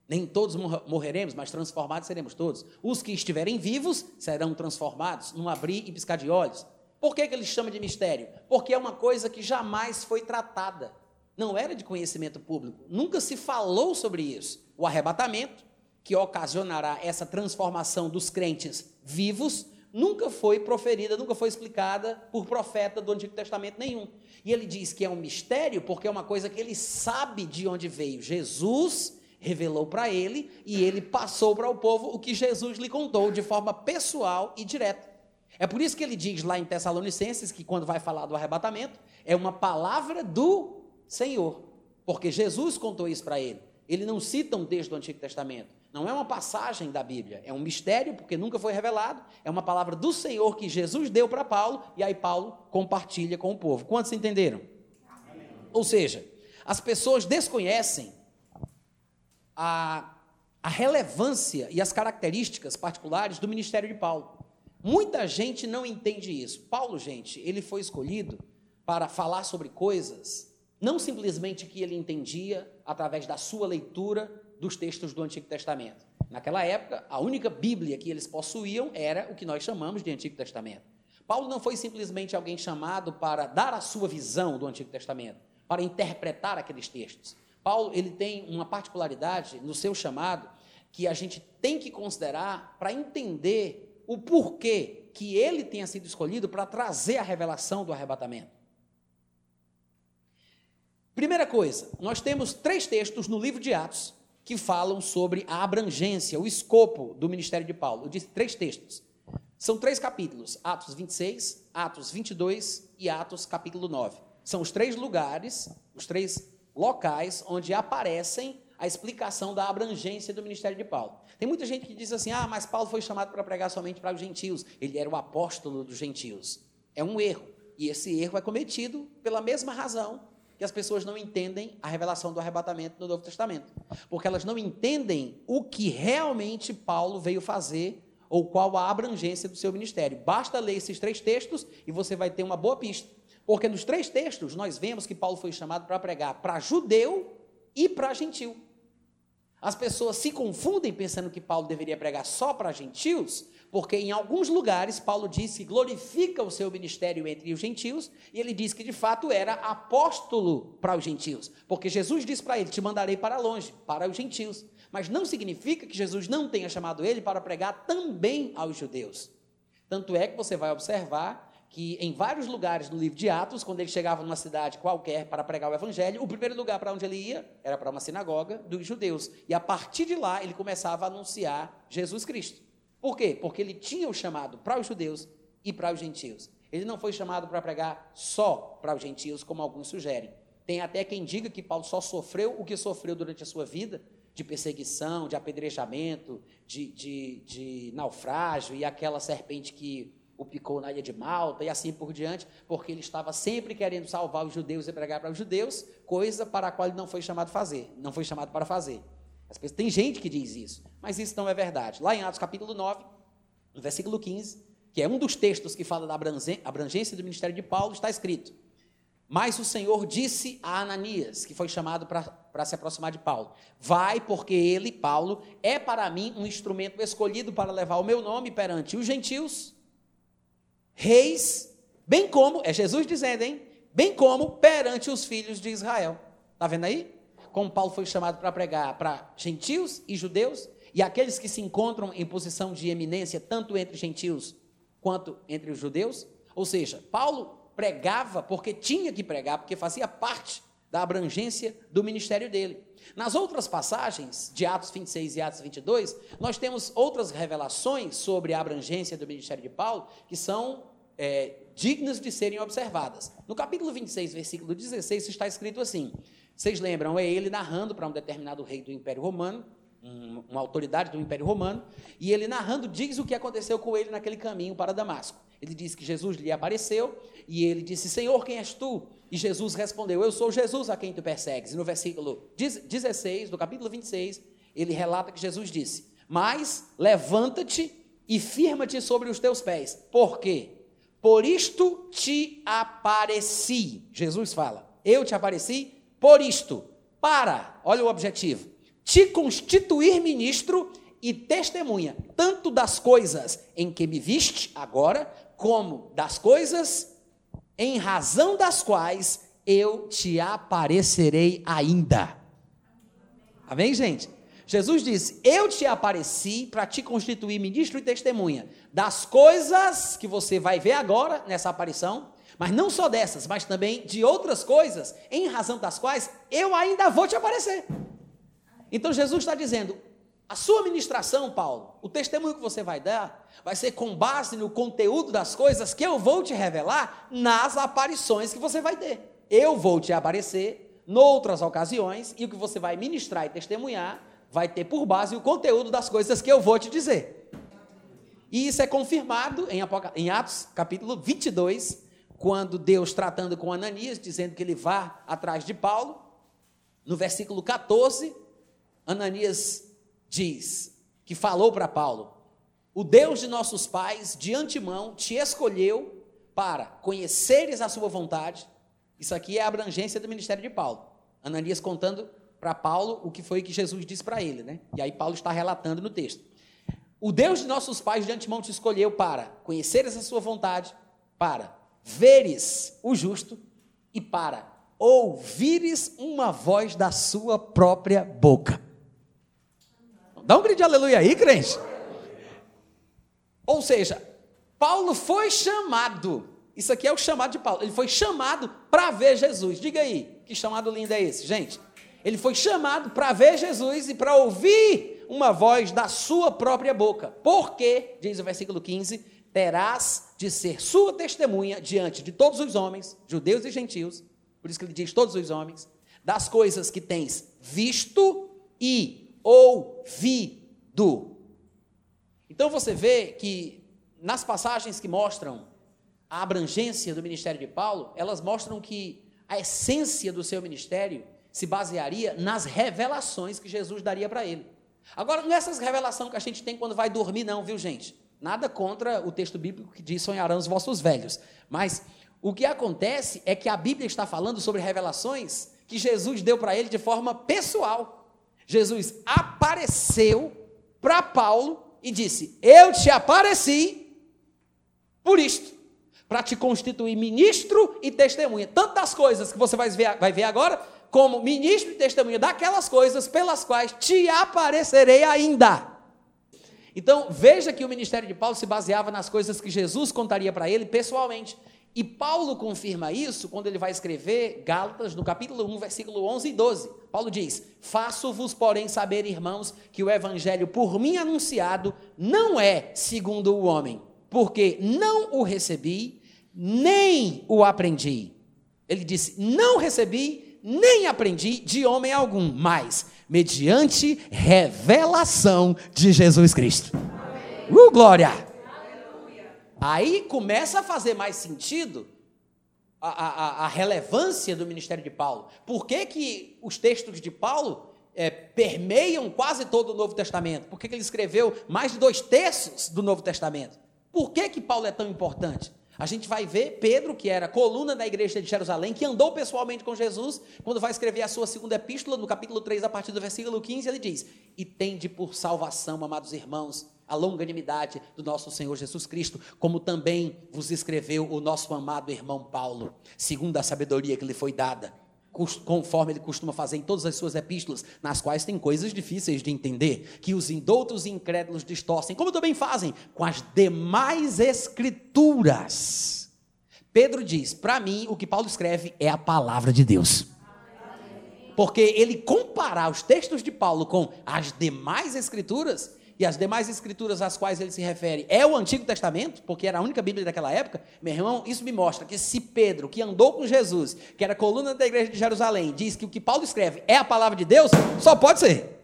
Nem todos morreremos, mas transformados seremos todos. Os que estiverem vivos serão transformados num abrir e piscar de olhos. Por que, que ele chama de mistério? Porque é uma coisa que jamais foi tratada. Não era de conhecimento público. Nunca se falou sobre isso. O arrebatamento que ocasionará essa transformação dos crentes vivos, nunca foi proferida, nunca foi explicada por profeta do Antigo Testamento nenhum. E ele diz que é um mistério porque é uma coisa que ele sabe de onde veio. Jesus revelou para ele e ele passou para o povo o que Jesus lhe contou de forma pessoal e direta. É por isso que ele diz lá em Tessalonicenses que quando vai falar do arrebatamento, é uma palavra do Senhor, porque Jesus contou isso para ele. Ele não cita um texto do Antigo Testamento. Não é uma passagem da Bíblia, é um mistério, porque nunca foi revelado. É uma palavra do Senhor que Jesus deu para Paulo, e aí Paulo compartilha com o povo. Quantos entenderam? Amém. Ou seja, as pessoas desconhecem a, a relevância e as características particulares do ministério de Paulo. Muita gente não entende isso. Paulo, gente, ele foi escolhido para falar sobre coisas, não simplesmente que ele entendia através da sua leitura dos textos do Antigo Testamento. Naquela época, a única Bíblia que eles possuíam era o que nós chamamos de Antigo Testamento. Paulo não foi simplesmente alguém chamado para dar a sua visão do Antigo Testamento, para interpretar aqueles textos. Paulo ele tem uma particularidade no seu chamado que a gente tem que considerar para entender o porquê que ele tenha sido escolhido para trazer a revelação do arrebatamento. Primeira coisa, nós temos três textos no livro de Atos que falam sobre a abrangência, o escopo do ministério de Paulo. Eu disse três textos. São três capítulos: Atos 26, Atos 22 e Atos capítulo 9. São os três lugares, os três locais onde aparecem a explicação da abrangência do ministério de Paulo. Tem muita gente que diz assim: ah, mas Paulo foi chamado para pregar somente para os gentios, ele era o apóstolo dos gentios. É um erro. E esse erro é cometido pela mesma razão que as pessoas não entendem a revelação do arrebatamento no Novo Testamento. Porque elas não entendem o que realmente Paulo veio fazer ou qual a abrangência do seu ministério. Basta ler esses três textos e você vai ter uma boa pista. Porque nos três textos nós vemos que Paulo foi chamado para pregar para judeu e para gentil. As pessoas se confundem pensando que Paulo deveria pregar só para gentios, Porque em alguns lugares Paulo diz que glorifica o seu ministério entre os gentios, e ele diz que de fato era apóstolo para os gentios, porque Jesus disse para ele: Te mandarei para longe, para os gentios. Mas não significa que Jesus não tenha chamado ele para pregar também aos judeus. Tanto é que você vai observar que em vários lugares no livro de Atos, quando ele chegava numa cidade qualquer para pregar o evangelho, o primeiro lugar para onde ele ia era para uma sinagoga dos judeus. E a partir de lá ele começava a anunciar Jesus Cristo. Por quê? Porque ele tinha o chamado para os judeus e para os gentios. Ele não foi chamado para pregar só para os gentios, como alguns sugerem. Tem até quem diga que Paulo só sofreu o que sofreu durante a sua vida, de perseguição, de apedrejamento, de, de, de naufrágio e aquela serpente que o picou na ilha de Malta e assim por diante, porque ele estava sempre querendo salvar os judeus e pregar para os judeus, coisa para a qual ele não foi chamado fazer, não foi chamado para fazer. Pessoas, tem gente que diz isso, mas isso não é verdade. Lá em Atos capítulo 9, no versículo 15, que é um dos textos que fala da abrangência do ministério de Paulo, está escrito: Mas o Senhor disse a Ananias, que foi chamado para se aproximar de Paulo: Vai, porque ele, Paulo, é para mim um instrumento escolhido para levar o meu nome perante os gentios, reis, bem como, é Jesus dizendo, hein? Bem como perante os filhos de Israel. Está vendo aí? como Paulo foi chamado para pregar para gentios e judeus, e aqueles que se encontram em posição de eminência, tanto entre gentios quanto entre os judeus. Ou seja, Paulo pregava porque tinha que pregar, porque fazia parte da abrangência do ministério dele. Nas outras passagens, de Atos 26 e Atos 22, nós temos outras revelações sobre a abrangência do ministério de Paulo que são é, dignas de serem observadas. No capítulo 26, versículo 16, está escrito assim: vocês lembram? É ele narrando para um determinado rei do Império Romano, um, uma autoridade do Império Romano, e ele narrando diz o que aconteceu com ele naquele caminho para Damasco. Ele diz que Jesus lhe apareceu e ele disse: Senhor, quem és tu? E Jesus respondeu: Eu sou Jesus a quem tu persegues. E no versículo 16, do capítulo 26, ele relata que Jesus disse: Mas levanta-te e firma-te sobre os teus pés. Por quê? Por isto te apareci. Jesus fala: Eu te apareci por isto, para, olha o objetivo, te constituir ministro e testemunha, tanto das coisas em que me viste agora, como das coisas em razão das quais eu te aparecerei ainda. Amém, gente? Jesus disse: Eu te apareci para te constituir ministro e testemunha das coisas que você vai ver agora nessa aparição, mas não só dessas, mas também de outras coisas, em razão das quais eu ainda vou te aparecer. Então Jesus está dizendo: a sua ministração, Paulo, o testemunho que você vai dar, vai ser com base no conteúdo das coisas que eu vou te revelar nas aparições que você vai ter. Eu vou te aparecer noutras ocasiões e o que você vai ministrar e testemunhar vai ter por base o conteúdo das coisas que eu vou te dizer. E isso é confirmado em Atos capítulo 22, quando Deus tratando com Ananias, dizendo que ele vá atrás de Paulo, no versículo 14, Ananias diz que falou para Paulo: O Deus de nossos pais, de antemão, te escolheu para conheceres a sua vontade. Isso aqui é a abrangência do ministério de Paulo. Ananias contando para Paulo o que foi que Jesus disse para ele, né? E aí Paulo está relatando no texto. O Deus de nossos pais de antemão te escolheu para conheceres a sua vontade, para veres o justo e para ouvires uma voz da sua própria boca. Dá um grito de aleluia aí, crente. Ou seja, Paulo foi chamado. Isso aqui é o chamado de Paulo. Ele foi chamado para ver Jesus. Diga aí, que chamado lindo é esse, gente? Ele foi chamado para ver Jesus e para ouvir uma voz da sua própria boca. Porque, diz o versículo 15, terás de ser sua testemunha diante de todos os homens, judeus e gentios, por isso que ele diz todos os homens, das coisas que tens visto e ouvido. Então você vê que nas passagens que mostram a abrangência do ministério de Paulo, elas mostram que a essência do seu ministério se basearia nas revelações que Jesus daria para ele. Agora, não é essas revelações que a gente tem quando vai dormir, não, viu, gente? Nada contra o texto bíblico que diz sonharão os vossos velhos. Mas o que acontece é que a Bíblia está falando sobre revelações que Jesus deu para ele de forma pessoal. Jesus apareceu para Paulo e disse: Eu te apareci por isto, para te constituir ministro e testemunha. Tantas coisas que você vai ver, vai ver agora, como ministro e testemunha daquelas coisas pelas quais te aparecerei ainda. Então, veja que o ministério de Paulo se baseava nas coisas que Jesus contaria para ele pessoalmente. E Paulo confirma isso quando ele vai escrever Gálatas, no capítulo 1, versículo 11 e 12. Paulo diz: Faço-vos, porém, saber, irmãos, que o evangelho por mim anunciado não é segundo o homem, porque não o recebi, nem o aprendi. Ele disse: Não recebi, nem aprendi de homem algum, mas mediante revelação de Jesus Cristo. Uh, glória! Aí começa a fazer mais sentido a, a, a, relevância do ministério de Paulo. Por que, que os textos de Paulo é, permeiam quase todo o Novo Testamento? Por que, que ele escreveu mais de dois terços do Novo Testamento? Por que, que Paulo é tão importante? A gente vai ver Pedro, que era coluna da igreja de Jerusalém, que andou pessoalmente com Jesus, quando vai escrever a sua segunda epístola, no capítulo 3, a partir do versículo 15, ele diz: E tende por salvação, amados irmãos, a longanimidade do nosso Senhor Jesus Cristo, como também vos escreveu o nosso amado irmão Paulo, segundo a sabedoria que lhe foi dada, conforme ele costuma fazer em todas as suas epístolas, nas quais tem coisas difíceis de entender, que os indoutos e incrédulos distorcem, como também fazem com as demais escrituras. Pedro diz: para mim, o que Paulo escreve é a palavra de Deus. Porque ele comparar os textos de Paulo com as demais escrituras, e as demais escrituras às quais ele se refere é o Antigo Testamento, porque era a única Bíblia daquela época, meu irmão, isso me mostra que se Pedro, que andou com Jesus, que era coluna da igreja de Jerusalém, diz que o que Paulo escreve é a palavra de Deus, só pode ser.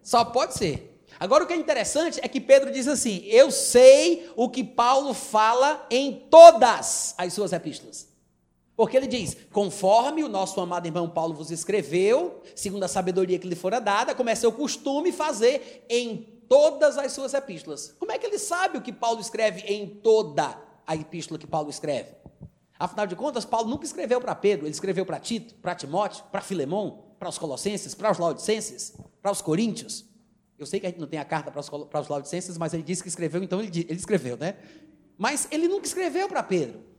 Só pode ser. Agora o que é interessante é que Pedro diz assim: Eu sei o que Paulo fala em todas as suas epístolas. Porque ele diz: conforme o nosso amado irmão Paulo vos escreveu, segundo a sabedoria que lhe fora dada, como é seu costume fazer em todas as suas epístolas. Como é que ele sabe o que Paulo escreve em toda a epístola que Paulo escreve? Afinal de contas, Paulo nunca escreveu para Pedro, ele escreveu para Tito, para Timóteo, para Filemão, para os Colossenses, para os Laodicenses, para os Coríntios. Eu sei que a gente não tem a carta para os, para Laodicenses, mas ele disse que escreveu, então ele, ele escreveu, né? Mas ele nunca escreveu para Pedro.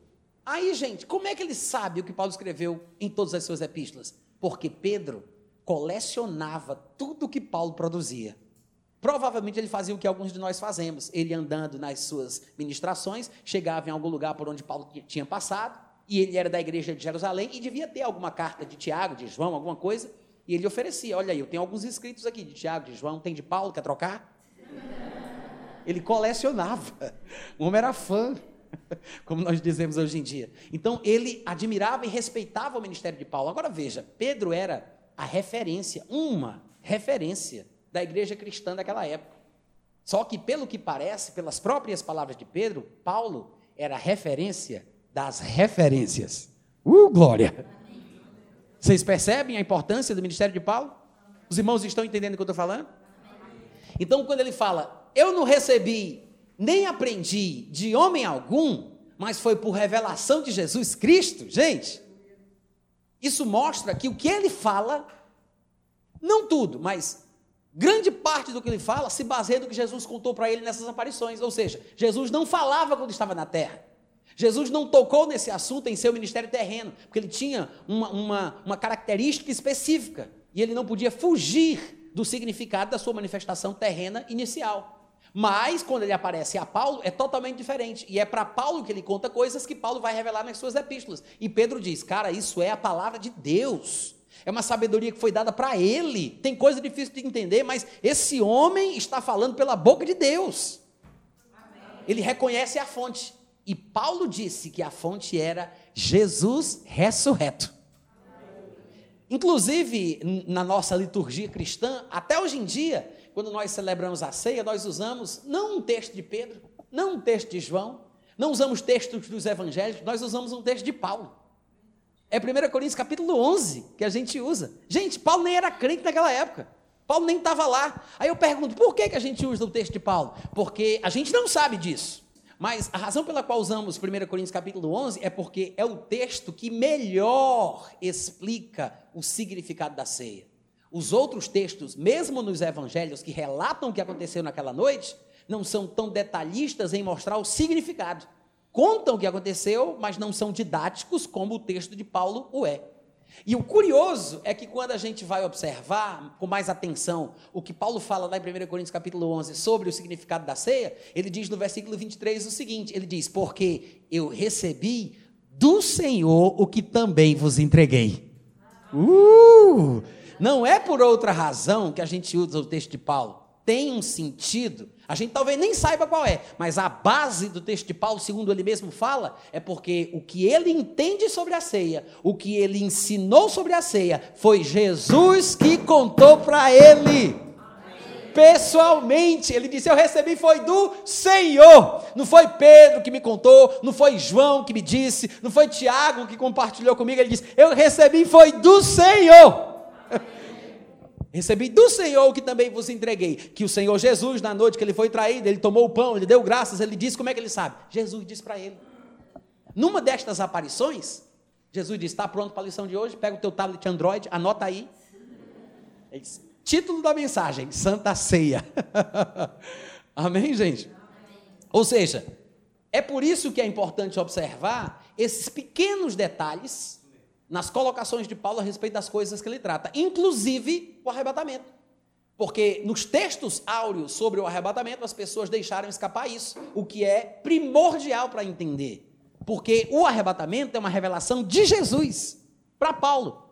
Aí, gente, como é que ele sabe o que Paulo escreveu em todas as suas epístolas? Porque Pedro colecionava tudo o que Paulo produzia. Provavelmente ele fazia o que alguns de nós fazemos. Ele andando nas suas ministrações, chegava em algum lugar por onde Paulo tinha passado, e ele era da igreja de Jerusalém e devia ter alguma carta de Tiago, de João, alguma coisa, e ele oferecia: Olha aí, eu tenho alguns escritos aqui de Tiago, de João, tem de Paulo, quer trocar? Ele colecionava. O homem era fã. como nós dizemos hoje em dia. Então, ele admirava e respeitava o ministério de Paulo. Agora veja, Pedro era a referência, uma referência da igreja cristã daquela época. Só que, pelo que parece, pelas próprias palavras de Pedro, Paulo era a referência das referências. Uh, glória! Vocês percebem a importância do ministério de Paulo? Os irmãos estão entendendo o que eu estou falando? Então, quando ele fala, eu não recebi nem aprendi de homem algum, mas foi por revelação de Jesus Cristo, gente. Isso mostra que o que ele fala, não tudo, mas grande parte do que ele fala se baseia no que Jesus contou para ele nessas aparições. Ou seja, Jesus não falava quando estava na terra. Jesus não tocou nesse assunto em seu ministério terreno, porque ele tinha uma, uma, uma característica específica e ele não podia fugir do significado da sua manifestação terrena inicial. Mas, quando ele aparece a Paulo, é totalmente diferente. E é para Paulo que ele conta coisas que Paulo vai revelar nas suas epístolas. E Pedro diz: Cara, isso é a palavra de Deus. É uma sabedoria que foi dada para ele. Tem coisa difícil de entender, mas esse homem está falando pela boca de Deus. Amém. Ele reconhece a fonte. E Paulo disse que a fonte era Jesus ressurreto. Inclusive, na nossa liturgia cristã, até hoje em dia, quando nós celebramos a ceia, nós usamos não um texto de Pedro, não um texto de João, não usamos textos dos evangelhos, nós usamos um texto de Paulo. É 1 Coríntios capítulo 11 que a gente usa. Gente, Paulo nem era crente naquela época. Paulo nem estava lá. Aí eu pergunto, por que, que a gente usa o texto de Paulo? Porque a gente não sabe disso. Mas a razão pela qual usamos 1 Coríntios capítulo 11 é porque é o texto que melhor explica o significado da ceia. Os outros textos, mesmo nos evangelhos que relatam o que aconteceu naquela noite, não são tão detalhistas em mostrar o significado. Contam o que aconteceu, mas não são didáticos como o texto de Paulo o é. E o curioso é que quando a gente vai observar com mais atenção o que Paulo fala lá em 1 Coríntios capítulo 11 sobre o significado da ceia, ele diz no versículo 23 o seguinte, ele diz, porque eu recebi do Senhor o que também vos entreguei. Uh! Não é por outra razão que a gente usa o texto de Paulo. Tem um sentido. A gente talvez nem saiba qual é, mas a base do texto de Paulo, segundo ele mesmo fala, é porque o que ele entende sobre a ceia, o que ele ensinou sobre a ceia, foi Jesus que contou para ele pessoalmente. Ele disse: Eu recebi foi do Senhor. Não foi Pedro que me contou, não foi João que me disse, não foi Tiago que compartilhou comigo. Ele disse: Eu recebi foi do Senhor. Recebi do Senhor que também vos entreguei. Que o Senhor Jesus, na noite que ele foi traído, ele tomou o pão, ele deu graças, ele disse: Como é que ele sabe? Jesus disse para ele. Numa destas aparições, Jesus disse: Está pronto para a lição de hoje? Pega o teu tablet Android, anota aí. Ele disse, Título da mensagem: Santa Ceia. Amém, gente? Ou seja, é por isso que é importante observar esses pequenos detalhes nas colocações de Paulo a respeito das coisas que ele trata, inclusive o arrebatamento. Porque nos textos áureos sobre o arrebatamento, as pessoas deixaram escapar isso, o que é primordial para entender. Porque o arrebatamento é uma revelação de Jesus para Paulo.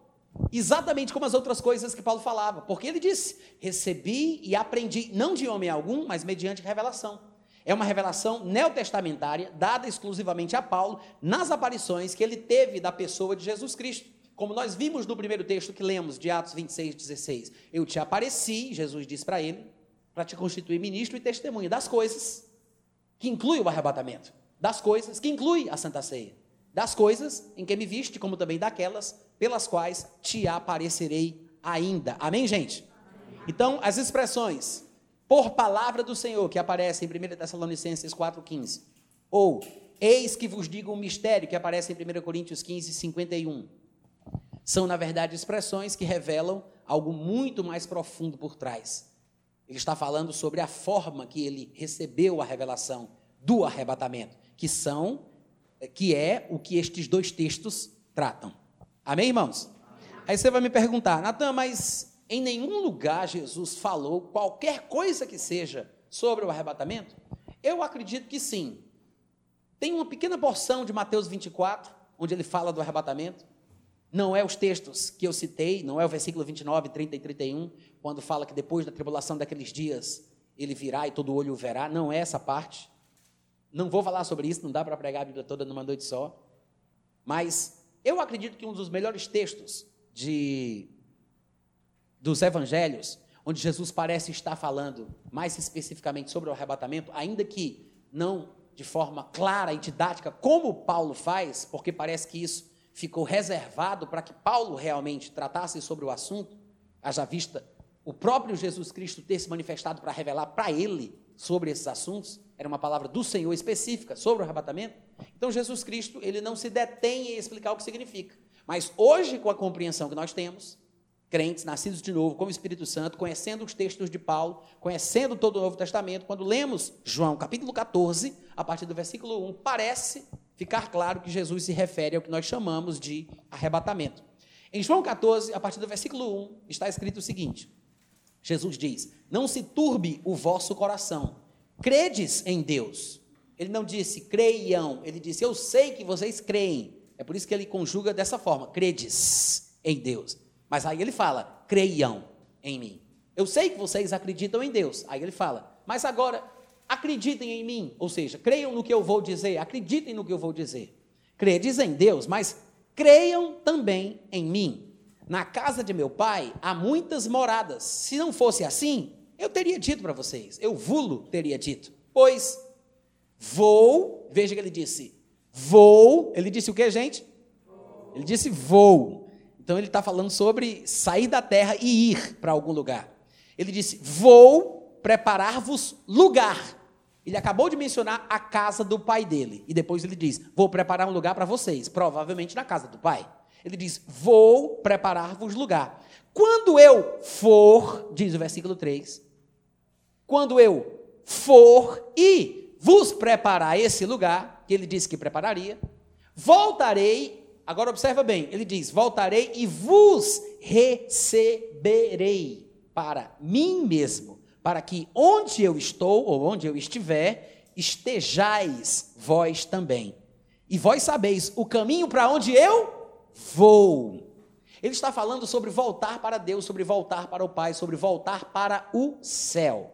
Exatamente como as outras coisas que Paulo falava, porque ele disse: recebi e aprendi, não de homem algum, mas mediante revelação. É uma revelação neotestamentária, dada exclusivamente a Paulo, nas aparições que ele teve da pessoa de Jesus Cristo. Como nós vimos no primeiro texto que lemos, de Atos 26, 16. Eu te apareci, Jesus disse para ele, para te constituir ministro e testemunha das coisas, que inclui o arrebatamento, das coisas, que inclui a Santa Ceia, das coisas em que me viste, como também daquelas pelas quais te aparecerei ainda. Amém, gente? Então, as expressões por palavra do Senhor que aparecem em 1 Tessalonicenses 4,15, ou eis que vos digo um mistério que aparece em 1 Coríntios 15, 51, são, na verdade, expressões que revelam algo muito mais profundo por trás. Ele está falando sobre a forma que ele recebeu a revelação do arrebatamento, que são que é o que estes dois textos tratam. Amém, irmãos? Aí você vai me perguntar, Natan, mas em nenhum lugar Jesus falou qualquer coisa que seja sobre o arrebatamento? Eu acredito que sim. Tem uma pequena porção de Mateus 24, onde ele fala do arrebatamento. Não é os textos que eu citei, não é o versículo 29, 30 e 31, quando fala que depois da tribulação daqueles dias ele virá e todo olho o verá. Não é essa parte. Não vou falar sobre isso, não dá para pregar a Bíblia toda numa noite só. Mas eu acredito que um dos melhores textos de, dos evangelhos, onde Jesus parece estar falando mais especificamente sobre o arrebatamento, ainda que não de forma clara e didática, como Paulo faz, porque parece que isso ficou reservado para que Paulo realmente tratasse sobre o assunto, haja vista o próprio Jesus Cristo ter se manifestado para revelar para ele sobre esses assuntos, era uma palavra do Senhor específica sobre o arrebatamento. Então Jesus Cristo, ele não se detém em explicar o que significa. Mas hoje, com a compreensão que nós temos, crentes nascidos de novo, com o Espírito Santo, conhecendo os textos de Paulo, conhecendo todo o Novo Testamento, quando lemos João capítulo 14, a partir do versículo 1, parece ficar claro que Jesus se refere ao que nós chamamos de arrebatamento. Em João 14, a partir do versículo 1, está escrito o seguinte: Jesus diz: Não se turbe o vosso coração, credes em Deus ele não disse creiam, ele disse eu sei que vocês creem. É por isso que ele conjuga dessa forma: credes em Deus. Mas aí ele fala: creiam em mim. Eu sei que vocês acreditam em Deus. Aí ele fala: mas agora acreditem em mim. Ou seja, creiam no que eu vou dizer, acreditem no que eu vou dizer. Credes em Deus, mas creiam também em mim. Na casa de meu pai há muitas moradas. Se não fosse assim, eu teria dito para vocês, eu vulo teria dito. Pois Vou, veja que ele disse, vou. Ele disse o que, gente? Ele disse vou. Então ele está falando sobre sair da terra e ir para algum lugar. Ele disse: Vou preparar-vos lugar. Ele acabou de mencionar a casa do pai dele. E depois ele diz: Vou preparar um lugar para vocês, provavelmente na casa do pai. Ele diz: Vou preparar-vos lugar. Quando eu for, diz o versículo 3, quando eu for e vos preparar esse lugar, que ele disse que prepararia, voltarei. Agora observa bem, ele diz: Voltarei e vos receberei para mim mesmo, para que onde eu estou ou onde eu estiver, estejais vós também. E vós sabeis o caminho para onde eu vou. Ele está falando sobre voltar para Deus, sobre voltar para o Pai, sobre voltar para o céu.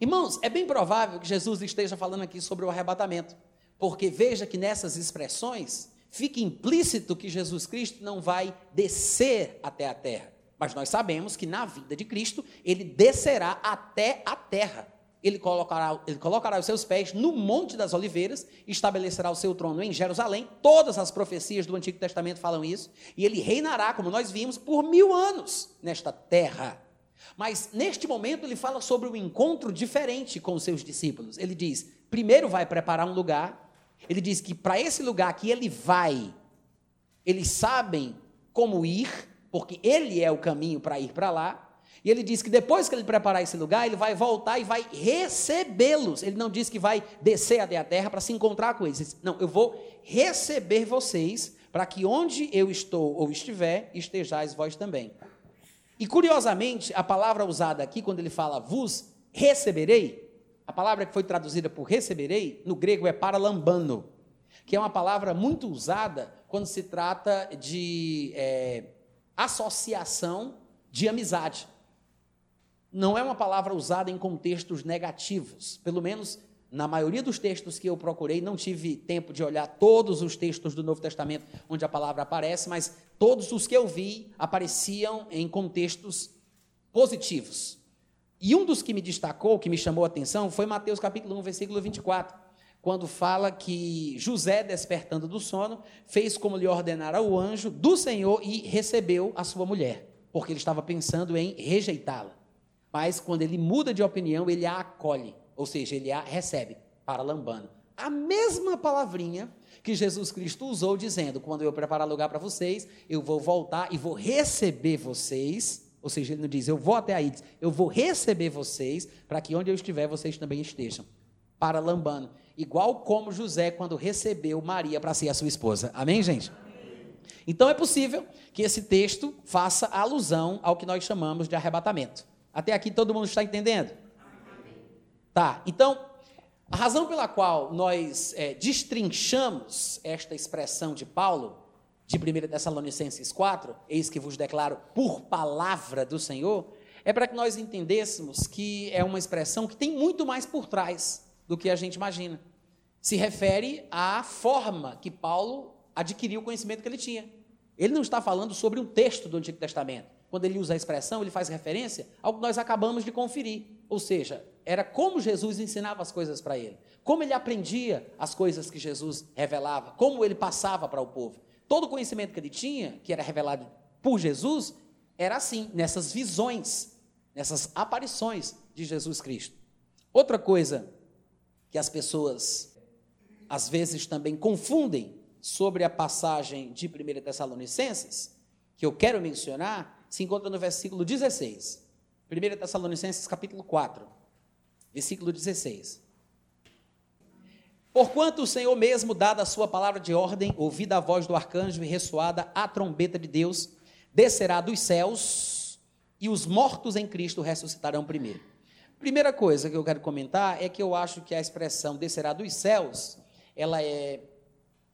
Irmãos, é bem provável que Jesus esteja falando aqui sobre o arrebatamento, porque veja que nessas expressões fica implícito que Jesus Cristo não vai descer até a terra. Mas nós sabemos que na vida de Cristo, ele descerá até a terra. Ele colocará, ele colocará os seus pés no Monte das Oliveiras, estabelecerá o seu trono em Jerusalém. Todas as profecias do Antigo Testamento falam isso. E ele reinará, como nós vimos, por mil anos nesta terra. Mas neste momento ele fala sobre um encontro diferente com os seus discípulos. Ele diz: primeiro vai preparar um lugar. Ele diz que para esse lugar que ele vai, eles sabem como ir, porque ele é o caminho para ir para lá. E ele diz que depois que ele preparar esse lugar, ele vai voltar e vai recebê-los. Ele não diz que vai descer até a terra para se encontrar com eles. Não, eu vou receber vocês para que onde eu estou ou estiver, estejais vós também. E curiosamente, a palavra usada aqui, quando ele fala vos receberei, a palavra que foi traduzida por receberei, no grego é paralambano, que é uma palavra muito usada quando se trata de é, associação de amizade. Não é uma palavra usada em contextos negativos, pelo menos na maioria dos textos que eu procurei, não tive tempo de olhar todos os textos do Novo Testamento onde a palavra aparece, mas todos os que eu vi apareciam em contextos positivos. E um dos que me destacou, que me chamou a atenção, foi Mateus capítulo 1, versículo 24, quando fala que José, despertando do sono, fez como lhe ordenara o anjo do Senhor e recebeu a sua mulher, porque ele estava pensando em rejeitá-la. Mas quando ele muda de opinião, ele a acolhe, ou seja, ele a recebe para lambano. A mesma palavrinha que Jesus Cristo usou, dizendo: Quando eu preparar lugar para vocês, eu vou voltar e vou receber vocês. Ou seja, ele não diz, eu vou até aí, diz, eu vou receber vocês, para que onde eu estiver, vocês também estejam. Para lambano igual como José quando recebeu Maria para ser a sua esposa. Amém, gente? Então é possível que esse texto faça alusão ao que nós chamamos de arrebatamento. Até aqui todo mundo está entendendo? Tá, então, a razão pela qual nós é, destrinchamos esta expressão de Paulo, de 1 Tessalonicenses 4, eis que vos declaro por palavra do Senhor, é para que nós entendêssemos que é uma expressão que tem muito mais por trás do que a gente imagina. Se refere à forma que Paulo adquiriu o conhecimento que ele tinha. Ele não está falando sobre um texto do Antigo Testamento. Quando ele usa a expressão, ele faz referência ao que nós acabamos de conferir. Ou seja, era como Jesus ensinava as coisas para ele, como ele aprendia as coisas que Jesus revelava, como ele passava para o povo. Todo o conhecimento que ele tinha, que era revelado por Jesus, era assim, nessas visões, nessas aparições de Jesus Cristo. Outra coisa que as pessoas às vezes também confundem sobre a passagem de 1 Tessalonicenses, que eu quero mencionar, se encontra no versículo 16. 1 Tessalonicenses capítulo 4, versículo 16. Porquanto o Senhor mesmo, dada a sua palavra de ordem, ouvida a voz do arcanjo e ressoada a trombeta de Deus, descerá dos céus e os mortos em Cristo ressuscitarão primeiro. Primeira coisa que eu quero comentar é que eu acho que a expressão descerá dos céus, ela é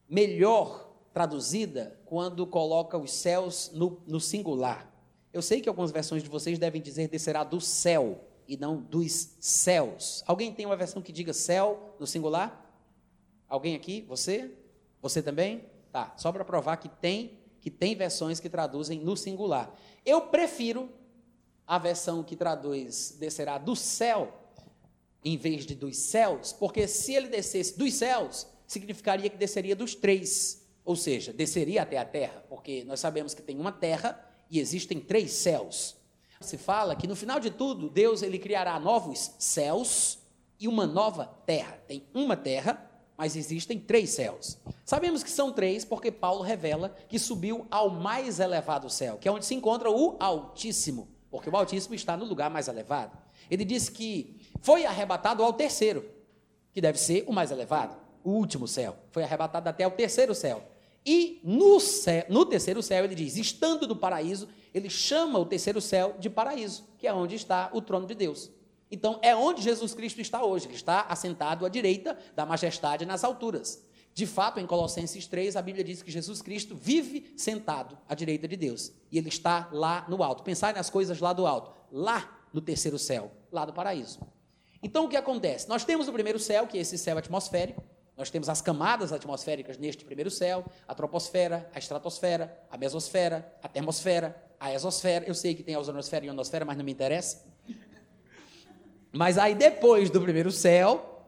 melhor traduzida quando coloca os céus no, no singular. Eu sei que algumas versões de vocês devem dizer descerá do céu e não dos céus. Alguém tem uma versão que diga céu no singular? Alguém aqui? Você? Você também? Tá, só para provar que tem que tem versões que traduzem no singular. Eu prefiro a versão que traduz descerá do céu, em vez de dos céus, porque se ele descesse dos céus, significaria que desceria dos três, ou seja, desceria até a terra, porque nós sabemos que tem uma terra e existem três céus. Se fala que no final de tudo, Deus ele criará novos céus e uma nova terra. Tem uma terra mas existem três céus. Sabemos que são três porque Paulo revela que subiu ao mais elevado céu, que é onde se encontra o Altíssimo, porque o Altíssimo está no lugar mais elevado. Ele disse que foi arrebatado ao terceiro, que deve ser o mais elevado, o último céu. Foi arrebatado até o terceiro céu. E no, céu, no terceiro céu, ele diz: estando no paraíso, ele chama o terceiro céu de paraíso, que é onde está o trono de Deus. Então, é onde Jesus Cristo está hoje, que está assentado à direita da majestade nas alturas. De fato, em Colossenses 3, a Bíblia diz que Jesus Cristo vive sentado à direita de Deus. E ele está lá no alto. Pensai nas coisas lá do alto, lá no terceiro céu, lá do paraíso. Então, o que acontece? Nós temos o primeiro céu, que é esse céu atmosférico. Nós temos as camadas atmosféricas neste primeiro céu: a troposfera, a estratosfera, a mesosfera, a termosfera, a exosfera. Eu sei que tem a ozonosfera e a ionosfera, mas não me interessa. Mas aí depois do primeiro céu,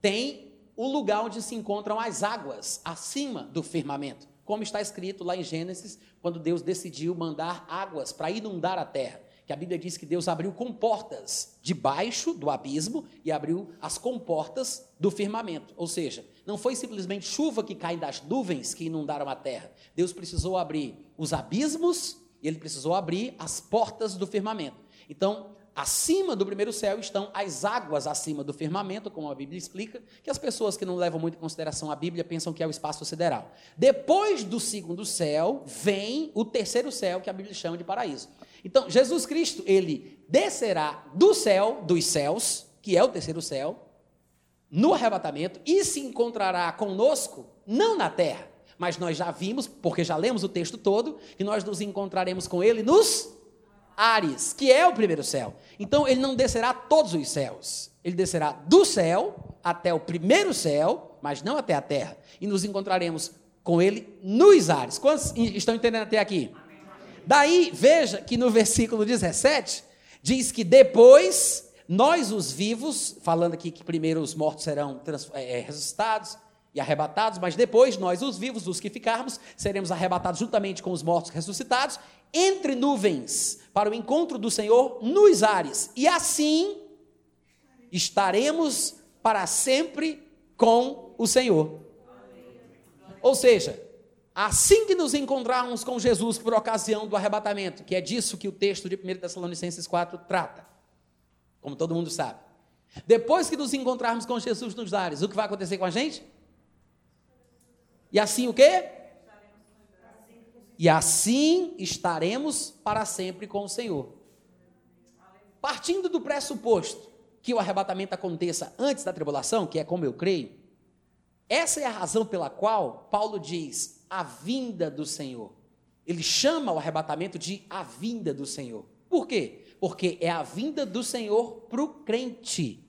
tem o lugar onde se encontram as águas acima do firmamento, como está escrito lá em Gênesis, quando Deus decidiu mandar águas para inundar a terra. Que a Bíblia diz que Deus abriu comportas debaixo do abismo e abriu as comportas do firmamento. Ou seja, não foi simplesmente chuva que cai das nuvens que inundaram a terra. Deus precisou abrir os abismos e ele precisou abrir as portas do firmamento. Então, Acima do primeiro céu estão as águas acima do firmamento, como a Bíblia explica, que as pessoas que não levam muito em consideração a Bíblia pensam que é o espaço sideral. Depois do segundo céu, vem o terceiro céu, que a Bíblia chama de paraíso. Então, Jesus Cristo, ele descerá do céu, dos céus, que é o terceiro céu, no arrebatamento, e se encontrará conosco, não na terra, mas nós já vimos, porque já lemos o texto todo, que nós nos encontraremos com ele nos Ares, que é o primeiro céu. Então ele não descerá todos os céus. Ele descerá do céu até o primeiro céu, mas não até a terra. E nos encontraremos com ele nos ares. Quantos estão entendendo até aqui? Daí, veja que no versículo 17 diz que depois nós os vivos, falando aqui que primeiro os mortos serão é, ressuscitados, e arrebatados, mas depois nós, os vivos, os que ficarmos, seremos arrebatados juntamente com os mortos ressuscitados, entre nuvens, para o encontro do Senhor nos ares. E assim estaremos para sempre com o Senhor. Ou seja, assim que nos encontrarmos com Jesus por ocasião do arrebatamento, que é disso que o texto de 1 Tessalonicenses 4 trata, como todo mundo sabe. Depois que nos encontrarmos com Jesus nos ares, o que vai acontecer com a gente? E assim o quê? E assim estaremos para sempre com o Senhor. Partindo do pressuposto que o arrebatamento aconteça antes da tribulação, que é como eu creio, essa é a razão pela qual Paulo diz a vinda do Senhor. Ele chama o arrebatamento de a vinda do Senhor. Por quê? Porque é a vinda do Senhor para o crente.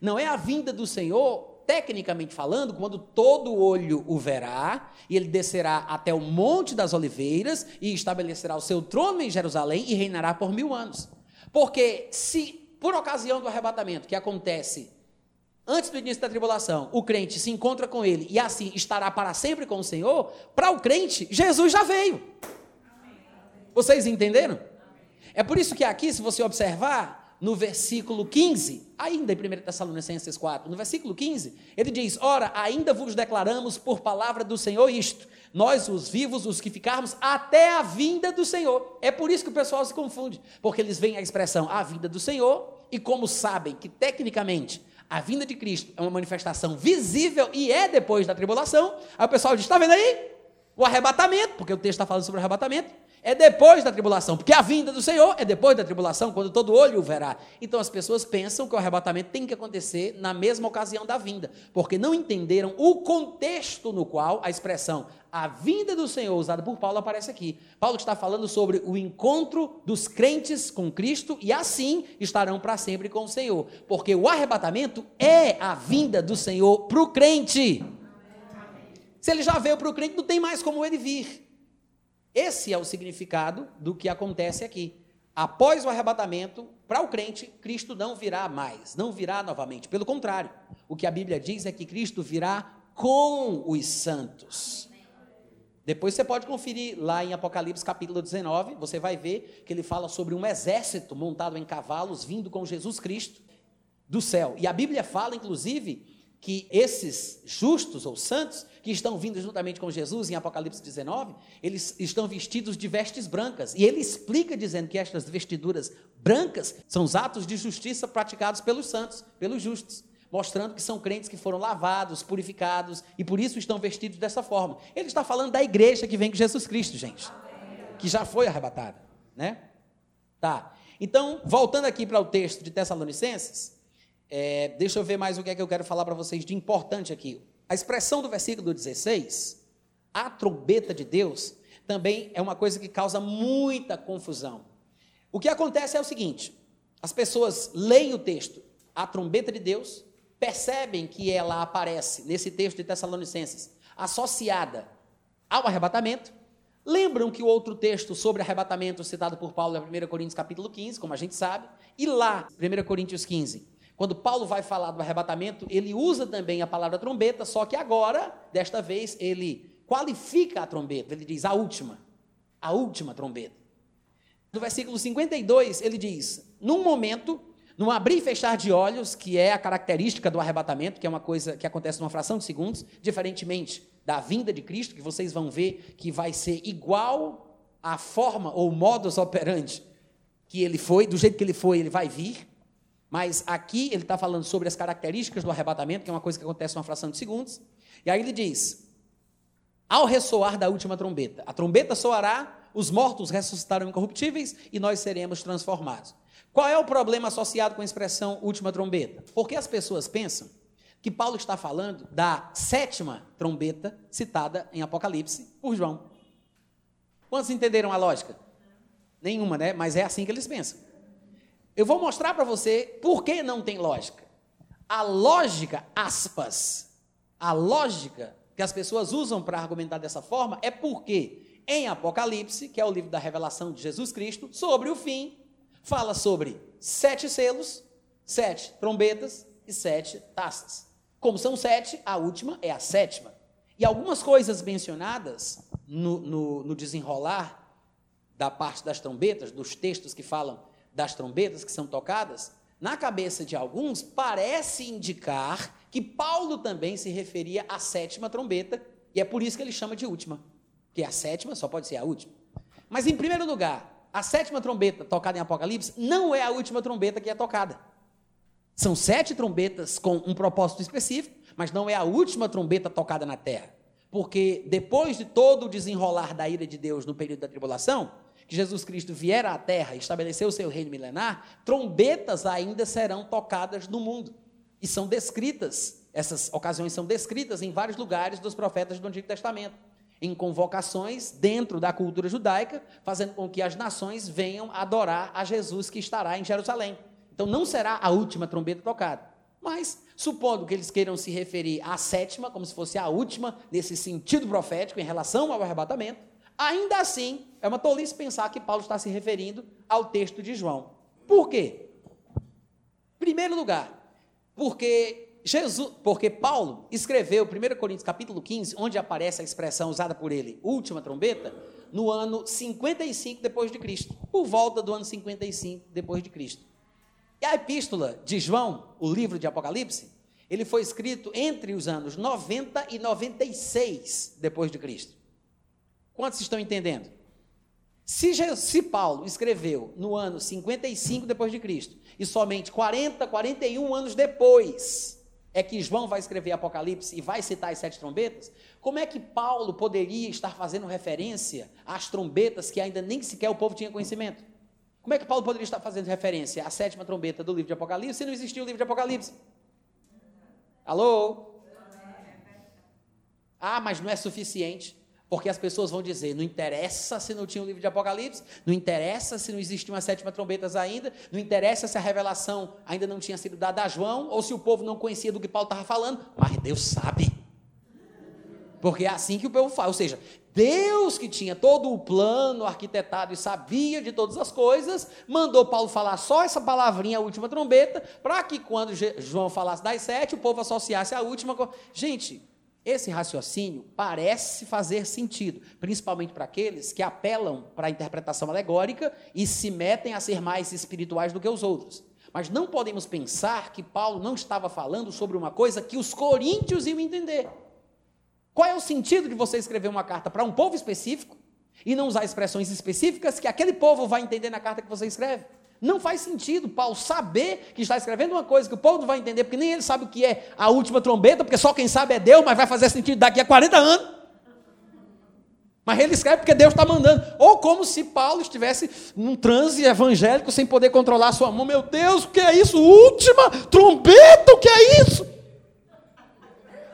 Não é a vinda do Senhor tecnicamente falando, quando todo olho o verá, e ele descerá até o Monte das Oliveiras e estabelecerá o seu trono em Jerusalém e reinará por mil anos. Porque se, por ocasião do arrebatamento que acontece antes do início da tribulação, o crente se encontra com ele e assim estará para sempre com o Senhor, para o crente, Jesus já veio. Vocês entenderam? É por isso que aqui, se você observar, no versículo 15, ainda em 1 Tessalonicenses 4, no versículo 15, ele diz: Ora, ainda vos declaramos por palavra do Senhor isto, nós os vivos, os que ficarmos, até a vinda do Senhor. É por isso que o pessoal se confunde, porque eles veem a expressão a vinda do Senhor, e como sabem que tecnicamente a vinda de Cristo é uma manifestação visível e é depois da tribulação, aí o pessoal diz: está vendo aí? O arrebatamento, porque o texto está falando sobre o arrebatamento é depois da tribulação, porque a vinda do Senhor é depois da tribulação, quando todo olho o verá. Então as pessoas pensam que o arrebatamento tem que acontecer na mesma ocasião da vinda, porque não entenderam o contexto no qual a expressão a vinda do Senhor usada por Paulo aparece aqui. Paulo está falando sobre o encontro dos crentes com Cristo e assim estarão para sempre com o Senhor, porque o arrebatamento é a vinda do Senhor para o crente. Se ele já veio para o crente, não tem mais como ele vir. Esse é o significado do que acontece aqui. Após o arrebatamento, para o crente, Cristo não virá mais, não virá novamente. Pelo contrário, o que a Bíblia diz é que Cristo virá com os santos. Depois você pode conferir lá em Apocalipse capítulo 19, você vai ver que ele fala sobre um exército montado em cavalos vindo com Jesus Cristo do céu. E a Bíblia fala, inclusive, que esses justos ou santos que estão vindo juntamente com Jesus em Apocalipse 19, eles estão vestidos de vestes brancas. E ele explica dizendo que estas vestiduras brancas são os atos de justiça praticados pelos santos, pelos justos, mostrando que são crentes que foram lavados, purificados e por isso estão vestidos dessa forma. Ele está falando da igreja que vem com Jesus Cristo, gente, que já foi arrebatada, né? Tá. Então, voltando aqui para o texto de Tessalonicenses, é, deixa eu ver mais o que é que eu quero falar para vocês de importante aqui. A expressão do versículo 16, a trombeta de Deus, também é uma coisa que causa muita confusão. O que acontece é o seguinte: as pessoas leem o texto, a trombeta de Deus, percebem que ela aparece nesse texto de Tessalonicenses associada ao arrebatamento, lembram que o outro texto sobre arrebatamento citado por Paulo é 1 Coríntios capítulo 15, como a gente sabe, e lá, 1 Coríntios 15, quando Paulo vai falar do arrebatamento, ele usa também a palavra trombeta, só que agora, desta vez, ele qualifica a trombeta, ele diz a última, a última trombeta. No versículo 52, ele diz: num momento, num abrir e fechar de olhos, que é a característica do arrebatamento, que é uma coisa que acontece numa fração de segundos, diferentemente da vinda de Cristo, que vocês vão ver que vai ser igual à forma ou modus operandi que ele foi, do jeito que ele foi, ele vai vir. Mas aqui ele está falando sobre as características do arrebatamento, que é uma coisa que acontece numa fração de segundos. E aí ele diz: ao ressoar da última trombeta, a trombeta soará, os mortos ressuscitarão incorruptíveis e nós seremos transformados. Qual é o problema associado com a expressão última trombeta? Porque as pessoas pensam que Paulo está falando da sétima trombeta citada em Apocalipse por João. Quantos entenderam a lógica? Nenhuma, né? Mas é assim que eles pensam. Eu vou mostrar para você por que não tem lógica. A lógica, aspas, a lógica que as pessoas usam para argumentar dessa forma é porque em Apocalipse, que é o livro da revelação de Jesus Cristo, sobre o fim, fala sobre sete selos, sete trombetas e sete taças. Como são sete, a última é a sétima. E algumas coisas mencionadas no, no, no desenrolar da parte das trombetas, dos textos que falam das trombetas que são tocadas, na cabeça de alguns, parece indicar que Paulo também se referia à sétima trombeta, e é por isso que ele chama de última, que a sétima só pode ser a última. Mas, em primeiro lugar, a sétima trombeta tocada em Apocalipse não é a última trombeta que é tocada. São sete trombetas com um propósito específico, mas não é a última trombeta tocada na terra. Porque depois de todo o desenrolar da ira de Deus no período da tribulação, que Jesus Cristo vier à terra e estabeleceu o seu reino milenar, trombetas ainda serão tocadas no mundo. E são descritas, essas ocasiões são descritas em vários lugares dos profetas do Antigo Testamento, em convocações dentro da cultura judaica, fazendo com que as nações venham adorar a Jesus que estará em Jerusalém. Então não será a última trombeta tocada. Mas, supondo que eles queiram se referir à sétima, como se fosse a última, nesse sentido profético, em relação ao arrebatamento, Ainda assim, é uma tolice pensar que Paulo está se referindo ao texto de João. Por quê? Primeiro lugar, porque Jesus, porque Paulo escreveu 1 Coríntios capítulo 15, onde aparece a expressão usada por ele, última trombeta, no ano 55 depois de Cristo, por volta do ano 55 depois de Cristo. E a epístola de João, o livro de Apocalipse, ele foi escrito entre os anos 90 e 96 depois de Cristo. Quantos estão entendendo? Se, se, Paulo escreveu no ano 55 depois de Cristo e somente 40, 41 anos depois é que João vai escrever Apocalipse e vai citar as sete trombetas, como é que Paulo poderia estar fazendo referência às trombetas que ainda nem sequer o povo tinha conhecimento? Como é que Paulo poderia estar fazendo referência à sétima trombeta do livro de Apocalipse se não existia o livro de Apocalipse? Alô? Ah, mas não é suficiente. Porque as pessoas vão dizer: não interessa se não tinha o um livro de Apocalipse, não interessa se não existiam as sétimas trombetas ainda, não interessa se a revelação ainda não tinha sido dada a João, ou se o povo não conhecia do que Paulo estava falando, mas Deus sabe. Porque é assim que o povo fala, ou seja, Deus que tinha todo o plano arquitetado e sabia de todas as coisas, mandou Paulo falar só essa palavrinha, a última trombeta, para que quando João falasse das sete, o povo associasse a última. Gente, esse raciocínio parece fazer sentido, principalmente para aqueles que apelam para a interpretação alegórica e se metem a ser mais espirituais do que os outros. Mas não podemos pensar que Paulo não estava falando sobre uma coisa que os coríntios iam entender. Qual é o sentido de você escrever uma carta para um povo específico e não usar expressões específicas que aquele povo vai entender na carta que você escreve? Não faz sentido Paulo saber que está escrevendo uma coisa que o povo não vai entender, porque nem ele sabe o que é a última trombeta, porque só quem sabe é Deus, mas vai fazer sentido daqui a 40 anos. Mas ele escreve porque Deus está mandando. Ou como se Paulo estivesse num transe evangélico sem poder controlar a sua mão. Meu Deus, o que é isso? Última trombeta, o que é isso?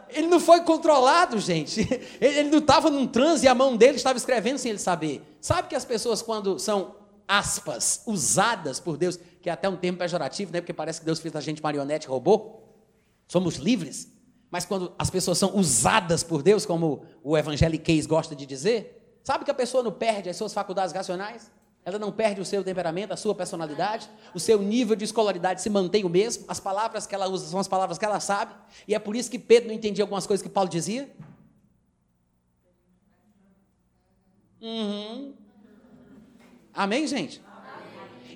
Ele não foi controlado, gente. Ele não estava num transe e a mão dele estava escrevendo sem ele saber. Sabe que as pessoas, quando são aspas, usadas por Deus, que é até um termo pejorativo, né? Porque parece que Deus fez a gente marionete, robô. Somos livres. Mas quando as pessoas são usadas por Deus, como o evangeliquez gosta de dizer, sabe que a pessoa não perde as suas faculdades racionais? Ela não perde o seu temperamento, a sua personalidade, o seu nível de escolaridade se mantém o mesmo, as palavras que ela usa são as palavras que ela sabe, e é por isso que Pedro não entendia algumas coisas que Paulo dizia. Uhum. Amém, gente?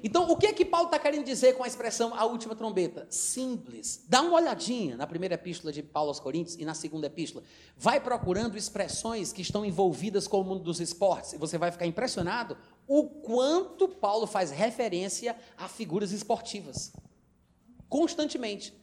Então, o que é que Paulo está querendo dizer com a expressão a última trombeta? Simples. Dá uma olhadinha na primeira epístola de Paulo aos Coríntios e na segunda epístola. Vai procurando expressões que estão envolvidas com o mundo dos esportes e você vai ficar impressionado o quanto Paulo faz referência a figuras esportivas. Constantemente.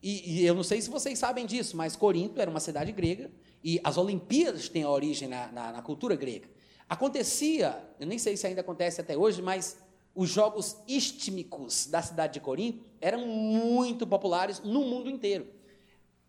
E, e eu não sei se vocês sabem disso, mas Corinto era uma cidade grega e as Olimpíadas têm origem na, na, na cultura grega. Acontecia, eu nem sei se ainda acontece até hoje, mas os jogos istmicos da cidade de Corinto eram muito populares no mundo inteiro.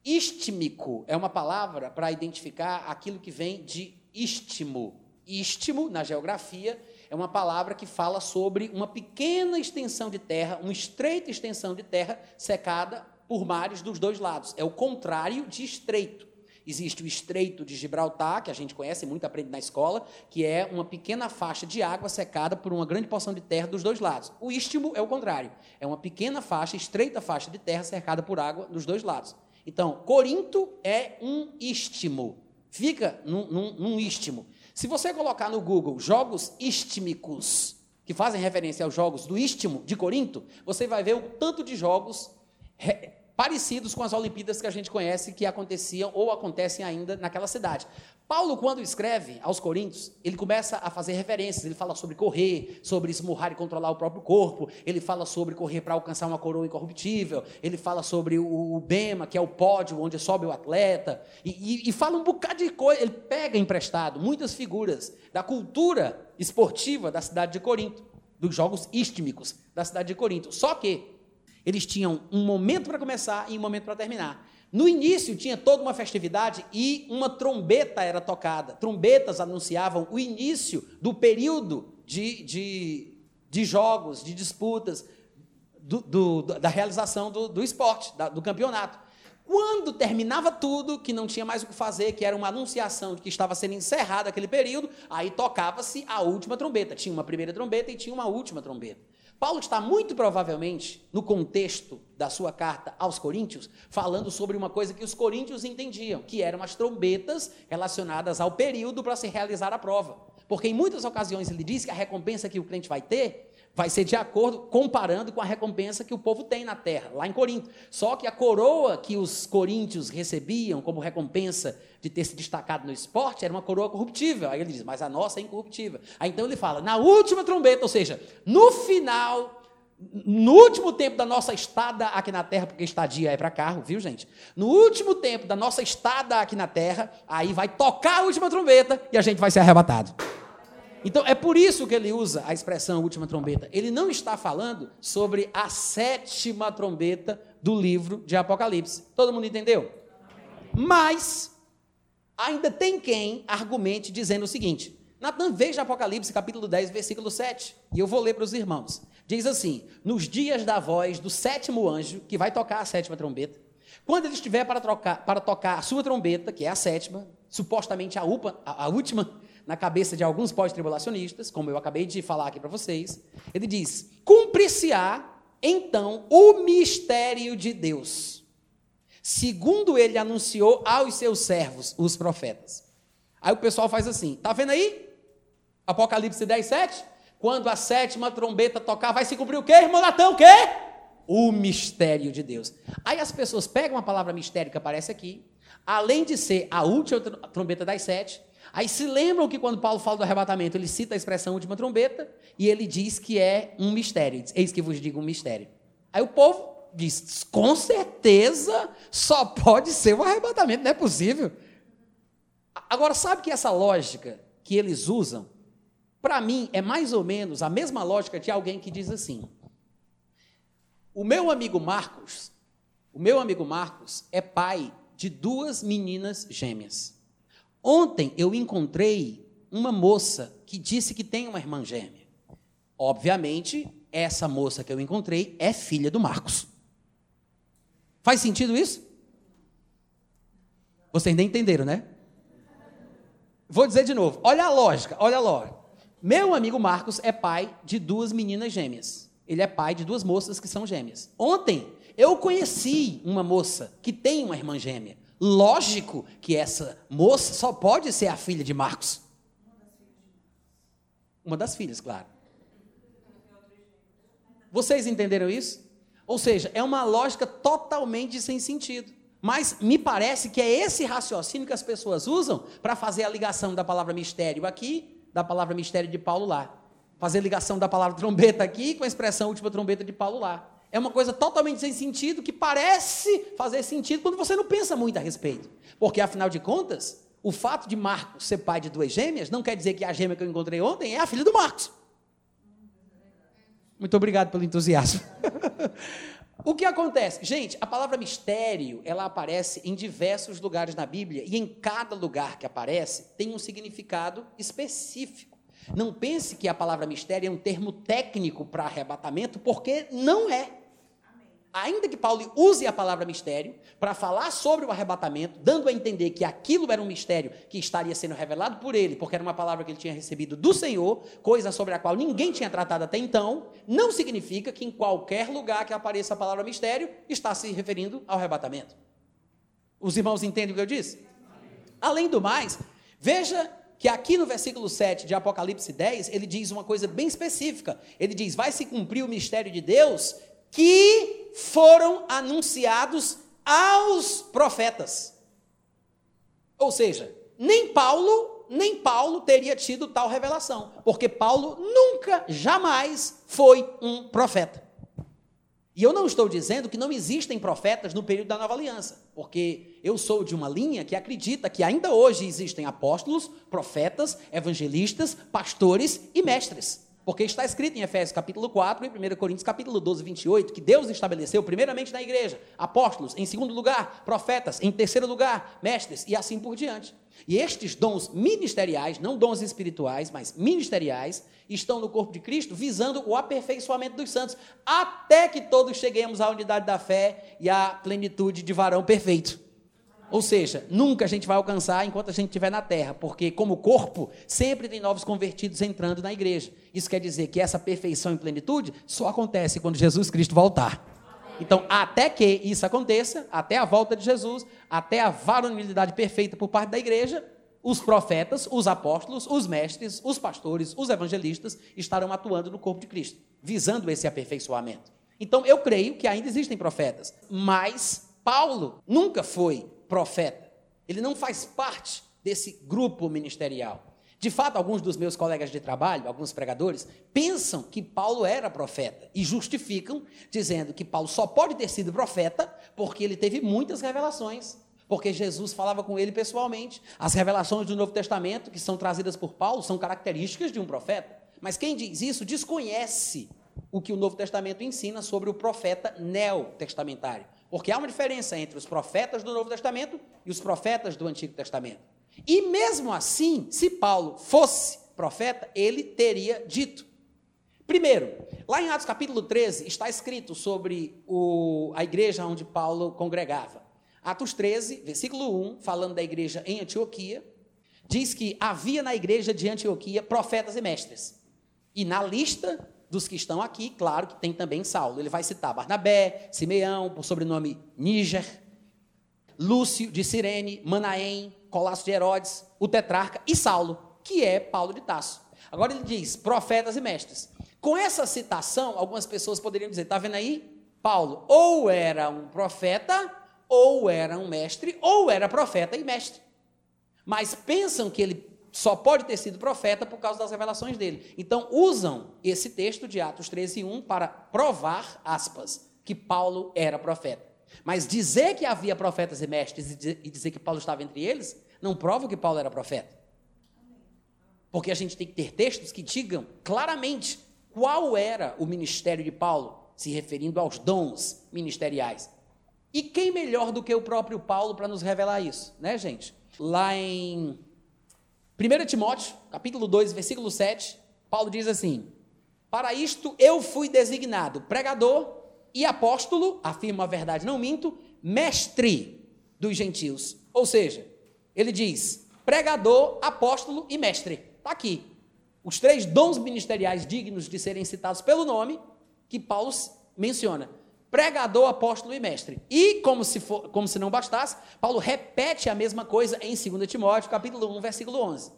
Istmico é uma palavra para identificar aquilo que vem de istmo. Istmo, na geografia, é uma palavra que fala sobre uma pequena extensão de terra, uma estreita extensão de terra secada por mares dos dois lados. É o contrário de estreito. Existe o Estreito de Gibraltar, que a gente conhece, muito aprende na escola, que é uma pequena faixa de água secada por uma grande porção de terra dos dois lados. O istmo é o contrário. É uma pequena faixa, estreita faixa de terra cercada por água dos dois lados. Então, Corinto é um istmo. Fica num, num, num istmo. Se você colocar no Google jogos istmicos, que fazem referência aos jogos do istmo de Corinto, você vai ver o tanto de jogos parecidos com as Olimpíadas que a gente conhece que aconteciam ou acontecem ainda naquela cidade. Paulo, quando escreve aos Coríntios, ele começa a fazer referências. Ele fala sobre correr, sobre esmurrar e controlar o próprio corpo. Ele fala sobre correr para alcançar uma coroa incorruptível. Ele fala sobre o, o Bema, que é o pódio onde sobe o atleta. E, e, e fala um bocado de coisa. Ele pega emprestado muitas figuras da cultura esportiva da cidade de Corinto, dos jogos istmicos da cidade de Corinto. Só que eles tinham um momento para começar e um momento para terminar. No início tinha toda uma festividade e uma trombeta era tocada. Trombetas anunciavam o início do período de, de, de jogos, de disputas, do, do, da realização do, do esporte, da, do campeonato. Quando terminava tudo, que não tinha mais o que fazer, que era uma anunciação de que estava sendo encerrado aquele período, aí tocava-se a última trombeta. Tinha uma primeira trombeta e tinha uma última trombeta. Paulo está muito provavelmente, no contexto da sua carta aos Coríntios, falando sobre uma coisa que os coríntios entendiam, que eram as trombetas relacionadas ao período para se realizar a prova. Porque em muitas ocasiões ele diz que a recompensa que o crente vai ter vai ser de acordo, comparando com a recompensa que o povo tem na terra, lá em Corinto. Só que a coroa que os coríntios recebiam como recompensa de ter se destacado no esporte era uma coroa corruptível. Aí ele diz, mas a nossa é incorruptível. Aí então ele fala, na última trombeta, ou seja, no final, no último tempo da nossa estada aqui na terra, porque estadia é para carro, viu gente? No último tempo da nossa estada aqui na terra, aí vai tocar a última trombeta e a gente vai ser arrebatado. Então é por isso que ele usa a expressão última trombeta. Ele não está falando sobre a sétima trombeta do livro de Apocalipse. Todo mundo entendeu? Mas ainda tem quem argumente dizendo o seguinte: Natan, veja Apocalipse capítulo 10, versículo 7, e eu vou ler para os irmãos. Diz assim: Nos dias da voz do sétimo anjo, que vai tocar a sétima trombeta, quando ele estiver para, trocar, para tocar a sua trombeta, que é a sétima, supostamente a, upa, a, a última, na cabeça de alguns pós-tribulacionistas, como eu acabei de falar aqui para vocês, ele diz: cumprir-se-á então o mistério de Deus, segundo ele anunciou aos seus servos, os profetas. Aí o pessoal faz assim: tá vendo aí? Apocalipse 10, 7? Quando a sétima trombeta tocar, vai se cumprir o quê, irmão Natão? O quê? o mistério de Deus. Aí as pessoas pegam a palavra mistério que aparece aqui, além de ser a última trombeta das sete, aí se lembram que quando Paulo fala do arrebatamento, ele cita a expressão última trombeta e ele diz que é um mistério. Diz, Eis que vos digo um mistério. Aí o povo diz: com certeza só pode ser um arrebatamento, não é possível. Agora, sabe que essa lógica que eles usam, para mim, é mais ou menos a mesma lógica de alguém que diz assim: o meu amigo Marcos, o meu amigo Marcos é pai de duas meninas gêmeas. Ontem eu encontrei uma moça que disse que tem uma irmã gêmea. Obviamente, essa moça que eu encontrei é filha do Marcos. Faz sentido isso? Vocês nem entenderam, né? Vou dizer de novo. Olha a lógica, olha a lógica. Meu amigo Marcos é pai de duas meninas gêmeas. Ele é pai de duas moças que são gêmeas. Ontem, eu conheci uma moça que tem uma irmã gêmea. Lógico que essa moça só pode ser a filha de Marcos. Uma das filhas, claro. Vocês entenderam isso? Ou seja, é uma lógica totalmente sem sentido. Mas me parece que é esse raciocínio que as pessoas usam para fazer a ligação da palavra mistério aqui, da palavra mistério de Paulo lá fazer ligação da palavra trombeta aqui com a expressão última trombeta de Paulo lá. É uma coisa totalmente sem sentido que parece fazer sentido quando você não pensa muito a respeito. Porque, afinal de contas, o fato de Marcos ser pai de duas gêmeas não quer dizer que a gêmea que eu encontrei ontem é a filha do Marcos. Muito obrigado pelo entusiasmo. o que acontece? Gente, a palavra mistério, ela aparece em diversos lugares na Bíblia e em cada lugar que aparece tem um significado específico. Não pense que a palavra mistério é um termo técnico para arrebatamento, porque não é. Ainda que Paulo use a palavra mistério para falar sobre o arrebatamento, dando a entender que aquilo era um mistério que estaria sendo revelado por ele, porque era uma palavra que ele tinha recebido do Senhor, coisa sobre a qual ninguém tinha tratado até então, não significa que em qualquer lugar que apareça a palavra mistério está se referindo ao arrebatamento. Os irmãos entendem o que eu disse? Além do mais, veja que aqui no versículo 7 de Apocalipse 10, ele diz uma coisa bem específica. Ele diz: Vai se cumprir o mistério de Deus que foram anunciados aos profetas. Ou seja, nem Paulo, nem Paulo teria tido tal revelação, porque Paulo nunca, jamais foi um profeta. E eu não estou dizendo que não existem profetas no período da nova aliança, porque eu sou de uma linha que acredita que ainda hoje existem apóstolos, profetas, evangelistas, pastores e mestres. Porque está escrito em Efésios capítulo 4 e 1 Coríntios capítulo 12, 28, que Deus estabeleceu primeiramente na igreja apóstolos, em segundo lugar, profetas, em terceiro lugar, mestres e assim por diante. E estes dons ministeriais, não dons espirituais, mas ministeriais, estão no corpo de Cristo visando o aperfeiçoamento dos santos, até que todos cheguemos à unidade da fé e à plenitude de varão perfeito. Ou seja, nunca a gente vai alcançar enquanto a gente estiver na terra, porque, como corpo, sempre tem novos convertidos entrando na igreja. Isso quer dizer que essa perfeição e plenitude só acontece quando Jesus Cristo voltar. Então, até que isso aconteça, até a volta de Jesus, até a varonilidade perfeita por parte da igreja, os profetas, os apóstolos, os mestres, os pastores, os evangelistas estarão atuando no corpo de Cristo, visando esse aperfeiçoamento. Então, eu creio que ainda existem profetas, mas Paulo nunca foi profeta. Ele não faz parte desse grupo ministerial. De fato, alguns dos meus colegas de trabalho, alguns pregadores, pensam que Paulo era profeta e justificam dizendo que Paulo só pode ter sido profeta porque ele teve muitas revelações, porque Jesus falava com ele pessoalmente. As revelações do Novo Testamento que são trazidas por Paulo são características de um profeta. Mas quem diz isso desconhece o que o Novo Testamento ensina sobre o profeta neotestamentário. Porque há uma diferença entre os profetas do Novo Testamento e os profetas do Antigo Testamento. E mesmo assim, se Paulo fosse profeta, ele teria dito. Primeiro, lá em Atos capítulo 13 está escrito sobre o, a igreja onde Paulo congregava. Atos 13, versículo 1, falando da igreja em Antioquia, diz que havia na igreja de Antioquia profetas e mestres. E na lista dos que estão aqui, claro que tem também Saulo. Ele vai citar Barnabé, Simeão, por sobrenome Níger, Lúcio de Cirene, Manaém, Colasso de Herodes, o tetrarca e Saulo, que é Paulo de Tasso. Agora ele diz profetas e mestres. Com essa citação, algumas pessoas poderiam dizer: está vendo aí? Paulo ou era um profeta, ou era um mestre, ou era profeta e mestre. Mas pensam que ele só pode ter sido profeta por causa das revelações dele. Então usam esse texto de Atos 13, 1 para provar, aspas, que Paulo era profeta. Mas dizer que havia profetas e mestres e dizer que Paulo estava entre eles, não prova que Paulo era profeta. Porque a gente tem que ter textos que digam claramente qual era o ministério de Paulo, se referindo aos dons ministeriais. E quem melhor do que o próprio Paulo para nos revelar isso, né, gente? Lá em 1 Timóteo, capítulo 2, versículo 7, Paulo diz assim: Para isto eu fui designado pregador e apóstolo, afirma a verdade, não minto, mestre dos gentios. Ou seja, ele diz pregador, apóstolo e mestre. Está aqui. Os três dons ministeriais dignos de serem citados pelo nome que Paulo menciona. Pregador, apóstolo e mestre. E, como se, for, como se não bastasse, Paulo repete a mesma coisa em 2 Timóteo, capítulo 1, versículo 11.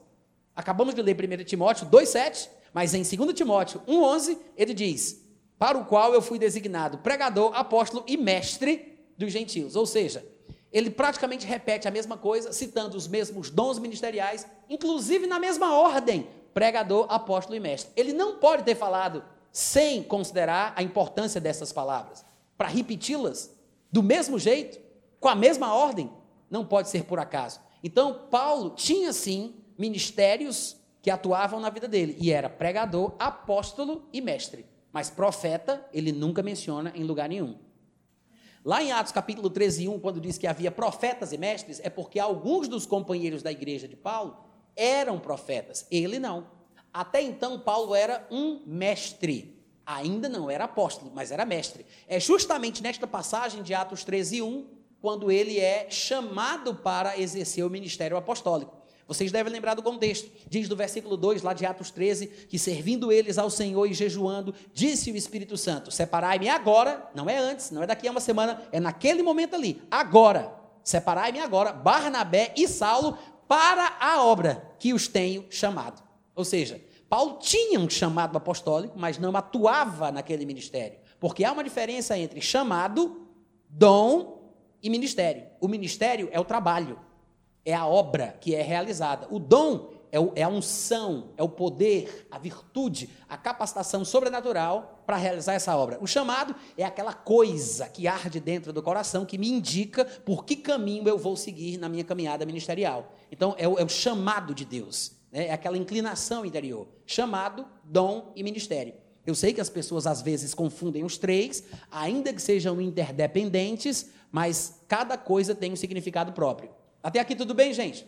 Acabamos de ler 1 Timóteo 2,7, mas em 2 Timóteo 1,11, ele diz: para o qual eu fui designado pregador, apóstolo e mestre dos gentios. Ou seja, ele praticamente repete a mesma coisa, citando os mesmos dons ministeriais, inclusive na mesma ordem: pregador, apóstolo e mestre. Ele não pode ter falado sem considerar a importância dessas palavras. Para repeti-las do mesmo jeito, com a mesma ordem, não pode ser por acaso. Então, Paulo tinha sim ministérios que atuavam na vida dele, e era pregador, apóstolo e mestre. Mas profeta, ele nunca menciona em lugar nenhum. Lá em Atos capítulo 13, 1, quando diz que havia profetas e mestres, é porque alguns dos companheiros da igreja de Paulo eram profetas, ele não. Até então, Paulo era um mestre, ainda não era apóstolo, mas era mestre. É justamente nesta passagem de Atos 13, 1, quando ele é chamado para exercer o ministério apostólico. Vocês devem lembrar do contexto. Diz do versículo 2, lá de Atos 13, que servindo eles ao Senhor e jejuando, disse o Espírito Santo: Separai-me agora, não é antes, não é daqui a uma semana, é naquele momento ali, agora. Separai-me agora, Barnabé e Saulo, para a obra que os tenho chamado. Ou seja, Paulo tinha um chamado apostólico, mas não atuava naquele ministério. Porque há uma diferença entre chamado, dom e ministério. O ministério é o trabalho é a obra que é realizada. O dom é, o, é a unção, é o poder, a virtude, a capacitação sobrenatural para realizar essa obra. O chamado é aquela coisa que arde dentro do coração, que me indica por que caminho eu vou seguir na minha caminhada ministerial. Então, é o, é o chamado de Deus, né? é aquela inclinação interior. Chamado, dom e ministério. Eu sei que as pessoas às vezes confundem os três, ainda que sejam interdependentes, mas cada coisa tem um significado próprio. Até aqui tudo bem, gente?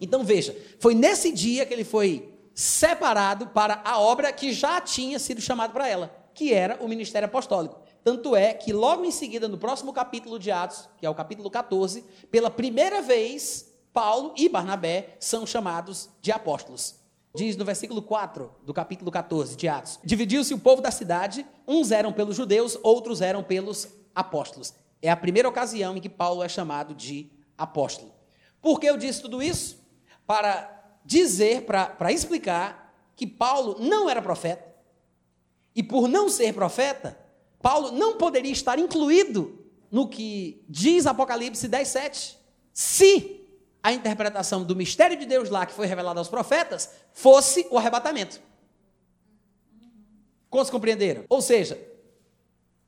Então veja, foi nesse dia que ele foi separado para a obra que já tinha sido chamado para ela, que era o ministério apostólico. Tanto é que logo em seguida, no próximo capítulo de Atos, que é o capítulo 14, pela primeira vez, Paulo e Barnabé são chamados de apóstolos. Diz no versículo 4 do capítulo 14 de Atos: Dividiu-se o povo da cidade, uns eram pelos judeus, outros eram pelos apóstolos. É a primeira ocasião em que Paulo é chamado de apóstolo. Por que eu disse tudo isso? Para dizer, para explicar que Paulo não era profeta. E por não ser profeta, Paulo não poderia estar incluído no que diz Apocalipse 10, 7. Se a interpretação do mistério de Deus lá, que foi revelado aos profetas, fosse o arrebatamento. Quantos compreenderam? Ou seja,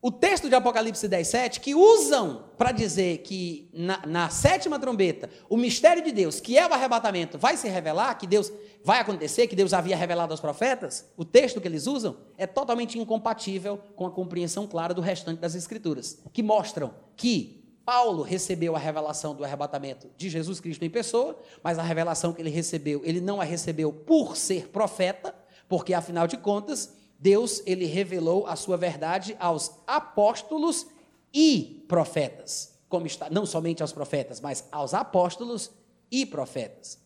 o texto de Apocalipse 10, 7, que usam para dizer que na, na, sétima trombeta, o mistério de Deus, que é o arrebatamento, vai se revelar, que Deus vai acontecer, que Deus havia revelado aos profetas, o texto que eles usam é totalmente incompatível com a compreensão clara do restante das Escrituras, que mostram que Paulo recebeu a revelação do arrebatamento de Jesus Cristo em pessoa, mas a revelação que ele recebeu, ele não a recebeu por ser profeta, porque afinal de contas, Deus ele revelou a sua verdade aos apóstolos e profetas, como está não somente aos profetas, mas aos apóstolos e profetas.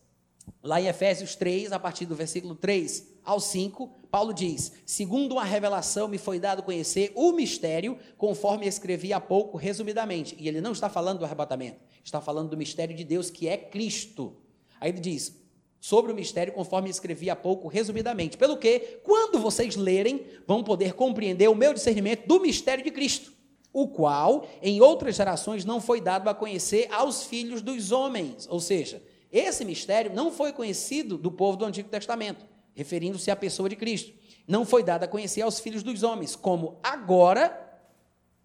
Lá em Efésios 3, a partir do versículo 3 ao 5, Paulo diz: Segundo uma revelação me foi dado conhecer o mistério, conforme escrevi há pouco resumidamente. E ele não está falando do arrebatamento, está falando do mistério de Deus que é Cristo. Aí ele diz: sobre o mistério, conforme escrevi há pouco, resumidamente. Pelo que, quando vocês lerem, vão poder compreender o meu discernimento do mistério de Cristo, o qual em outras gerações não foi dado a conhecer aos filhos dos homens. Ou seja, esse mistério não foi conhecido do povo do Antigo Testamento, referindo-se à pessoa de Cristo. Não foi dado a conhecer aos filhos dos homens, como agora,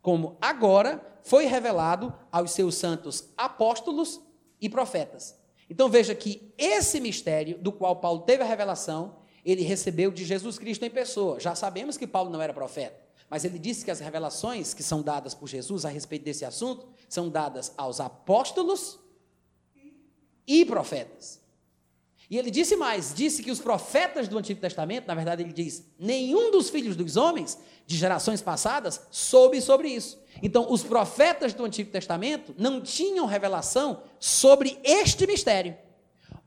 como agora foi revelado aos seus santos apóstolos e profetas. Então veja que esse mistério do qual Paulo teve a revelação, ele recebeu de Jesus Cristo em pessoa. Já sabemos que Paulo não era profeta, mas ele disse que as revelações que são dadas por Jesus a respeito desse assunto são dadas aos apóstolos e profetas. E ele disse mais: disse que os profetas do Antigo Testamento, na verdade, ele diz, nenhum dos filhos dos homens de gerações passadas soube sobre isso. Então, os profetas do Antigo Testamento não tinham revelação sobre este mistério.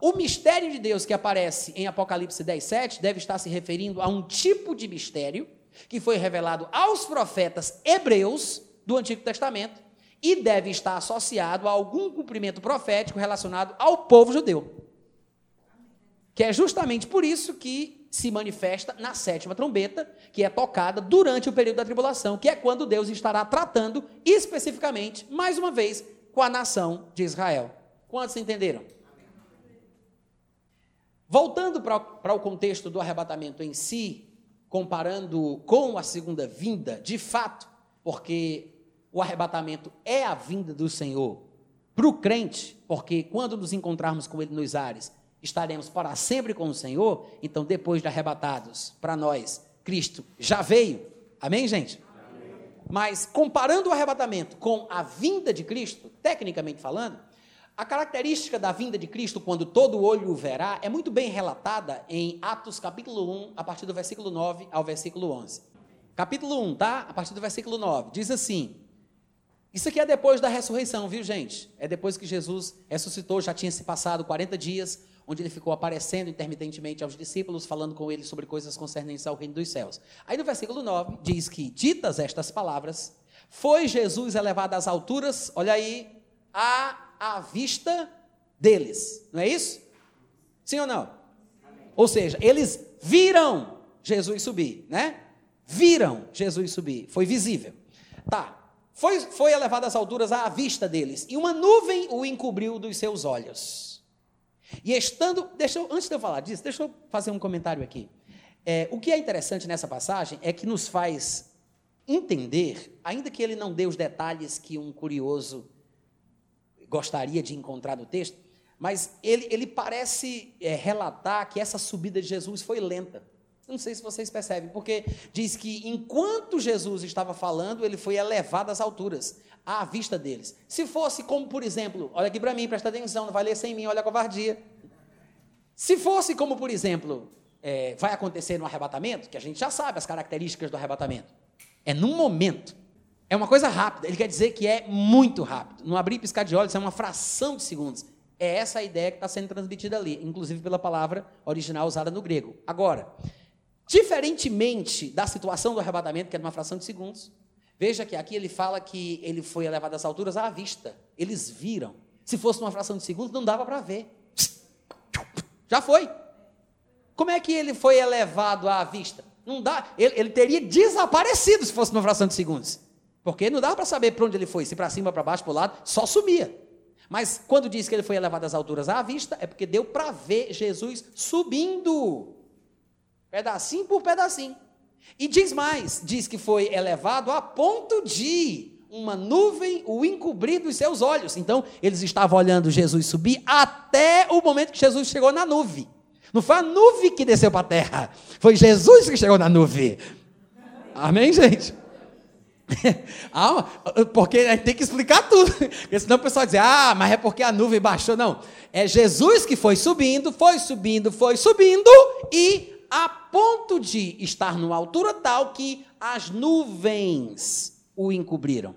O mistério de Deus que aparece em Apocalipse 10, 7 deve estar se referindo a um tipo de mistério que foi revelado aos profetas hebreus do Antigo Testamento e deve estar associado a algum cumprimento profético relacionado ao povo judeu. Que é justamente por isso que se manifesta na sétima trombeta, que é tocada durante o período da tribulação, que é quando Deus estará tratando especificamente, mais uma vez, com a nação de Israel. Quantos entenderam? Voltando para o contexto do arrebatamento em si, comparando com a segunda vinda, de fato, porque o arrebatamento é a vinda do Senhor para o crente, porque quando nos encontrarmos com Ele nos ares, estaremos para sempre com o Senhor, então depois de arrebatados, para nós, Cristo já veio. Amém, gente? Amém. Mas comparando o arrebatamento com a vinda de Cristo, tecnicamente falando, a característica da vinda de Cristo, quando todo olho o verá, é muito bem relatada em Atos capítulo 1, a partir do versículo 9 ao versículo 11. Capítulo 1, tá? A partir do versículo 9. Diz assim: Isso aqui é depois da ressurreição, viu, gente? É depois que Jesus ressuscitou, já tinha se passado 40 dias, onde ele ficou aparecendo intermitentemente aos discípulos, falando com eles sobre coisas concernentes ao reino dos céus. Aí no versículo 9 diz que, ditas estas palavras, foi Jesus elevado às alturas, olha aí, à, à vista deles. Não é isso? Sim ou não? Amém. Ou seja, eles viram Jesus subir, né? Viram Jesus subir, foi visível. Tá. Foi, foi elevado às alturas à vista deles, e uma nuvem o encobriu dos seus olhos. E estando, deixa eu, antes de eu falar disso, deixa eu fazer um comentário aqui. É, o que é interessante nessa passagem é que nos faz entender, ainda que ele não dê os detalhes que um curioso gostaria de encontrar no texto, mas ele, ele parece é, relatar que essa subida de Jesus foi lenta. Não sei se vocês percebem, porque diz que enquanto Jesus estava falando, ele foi elevado às alturas à vista deles. Se fosse como, por exemplo, olha aqui para mim, presta atenção, não vai ler sem mim, olha a covardia. Se fosse como, por exemplo, é, vai acontecer no arrebatamento, que a gente já sabe as características do arrebatamento. É num momento. É uma coisa rápida. Ele quer dizer que é muito rápido. Não abrir e piscar de olhos é uma fração de segundos. É essa a ideia que está sendo transmitida ali, inclusive pela palavra original usada no grego. Agora, diferentemente da situação do arrebatamento, que é de uma fração de segundos, Veja que aqui ele fala que ele foi elevado às alturas à vista. Eles viram. Se fosse uma fração de segundo, não dava para ver. Já foi. Como é que ele foi elevado à vista? Não dá. Ele, ele teria desaparecido se fosse uma fração de segundos. Porque não dava para saber para onde ele foi, se para cima, para baixo, para o lado, só sumia. Mas quando diz que ele foi elevado às alturas à vista, é porque deu para ver Jesus subindo, pedacinho por pedacinho. E diz mais: diz que foi elevado a ponto de uma nuvem o encobrir dos seus olhos. Então, eles estavam olhando Jesus subir até o momento que Jesus chegou na nuvem. Não foi a nuvem que desceu para a terra, foi Jesus que chegou na nuvem. Amém, gente? ah, porque a gente tem que explicar tudo, porque senão o pessoal diz, ah, mas é porque a nuvem baixou. Não, é Jesus que foi subindo, foi subindo, foi subindo e a ponto de estar numa altura tal que as nuvens o encobriram.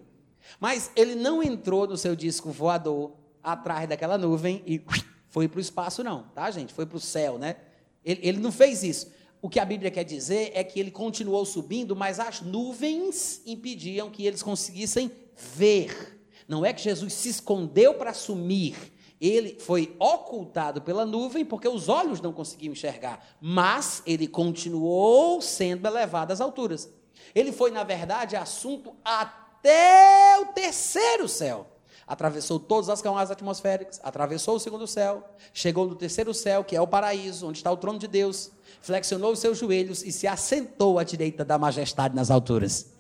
Mas ele não entrou no seu disco voador atrás daquela nuvem e foi para o espaço, não, tá, gente? Foi para o céu, né? Ele, ele não fez isso. O que a Bíblia quer dizer é que ele continuou subindo, mas as nuvens impediam que eles conseguissem ver. Não é que Jesus se escondeu para sumir, ele foi ocultado pela nuvem porque os olhos não conseguiam enxergar, mas ele continuou sendo elevado às alturas. Ele foi, na verdade, assunto até o terceiro céu. Atravessou todas as camadas atmosféricas, atravessou o segundo céu, chegou no terceiro céu, que é o paraíso, onde está o trono de Deus, flexionou os seus joelhos e se assentou à direita da majestade nas alturas.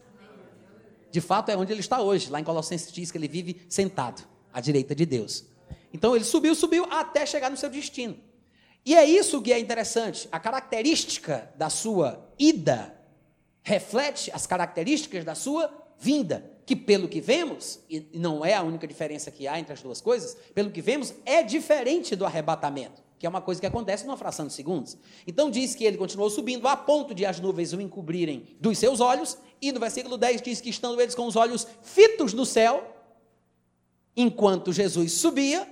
De fato, é onde ele está hoje. Lá em Colossenses diz que ele vive sentado à direita de Deus. Então ele subiu, subiu até chegar no seu destino. E é isso que é interessante. A característica da sua ida reflete as características da sua vinda, que pelo que vemos, e não é a única diferença que há entre as duas coisas, pelo que vemos, é diferente do arrebatamento, que é uma coisa que acontece numa fração de segundos. Então diz que ele continuou subindo a ponto de as nuvens o encobrirem dos seus olhos, e no versículo 10 diz que estando eles com os olhos fitos no céu, enquanto Jesus subia,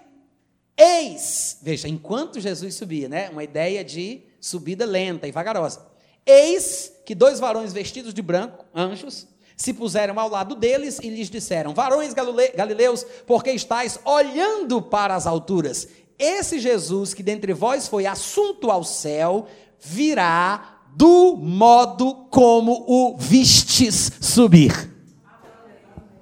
eis, veja, enquanto Jesus subia, né? Uma ideia de subida lenta e vagarosa. Eis que dois varões vestidos de branco, anjos, se puseram ao lado deles e lhes disseram: Varões galileus, porque estáis olhando para as alturas? Esse Jesus que dentre vós foi assunto ao céu, virá do modo como o vistes subir.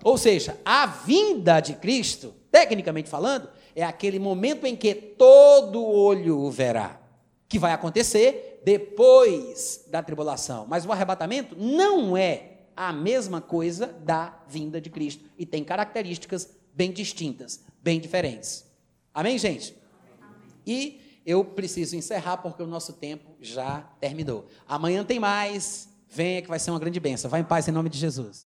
Ou seja, a vinda de Cristo, tecnicamente falando, é aquele momento em que todo olho o verá, que vai acontecer depois da tribulação. Mas o arrebatamento não é a mesma coisa da vinda de Cristo e tem características bem distintas, bem diferentes. Amém, gente? E eu preciso encerrar porque o nosso tempo já terminou. Amanhã tem mais. Venha que vai ser uma grande benção. Vai em paz em nome de Jesus.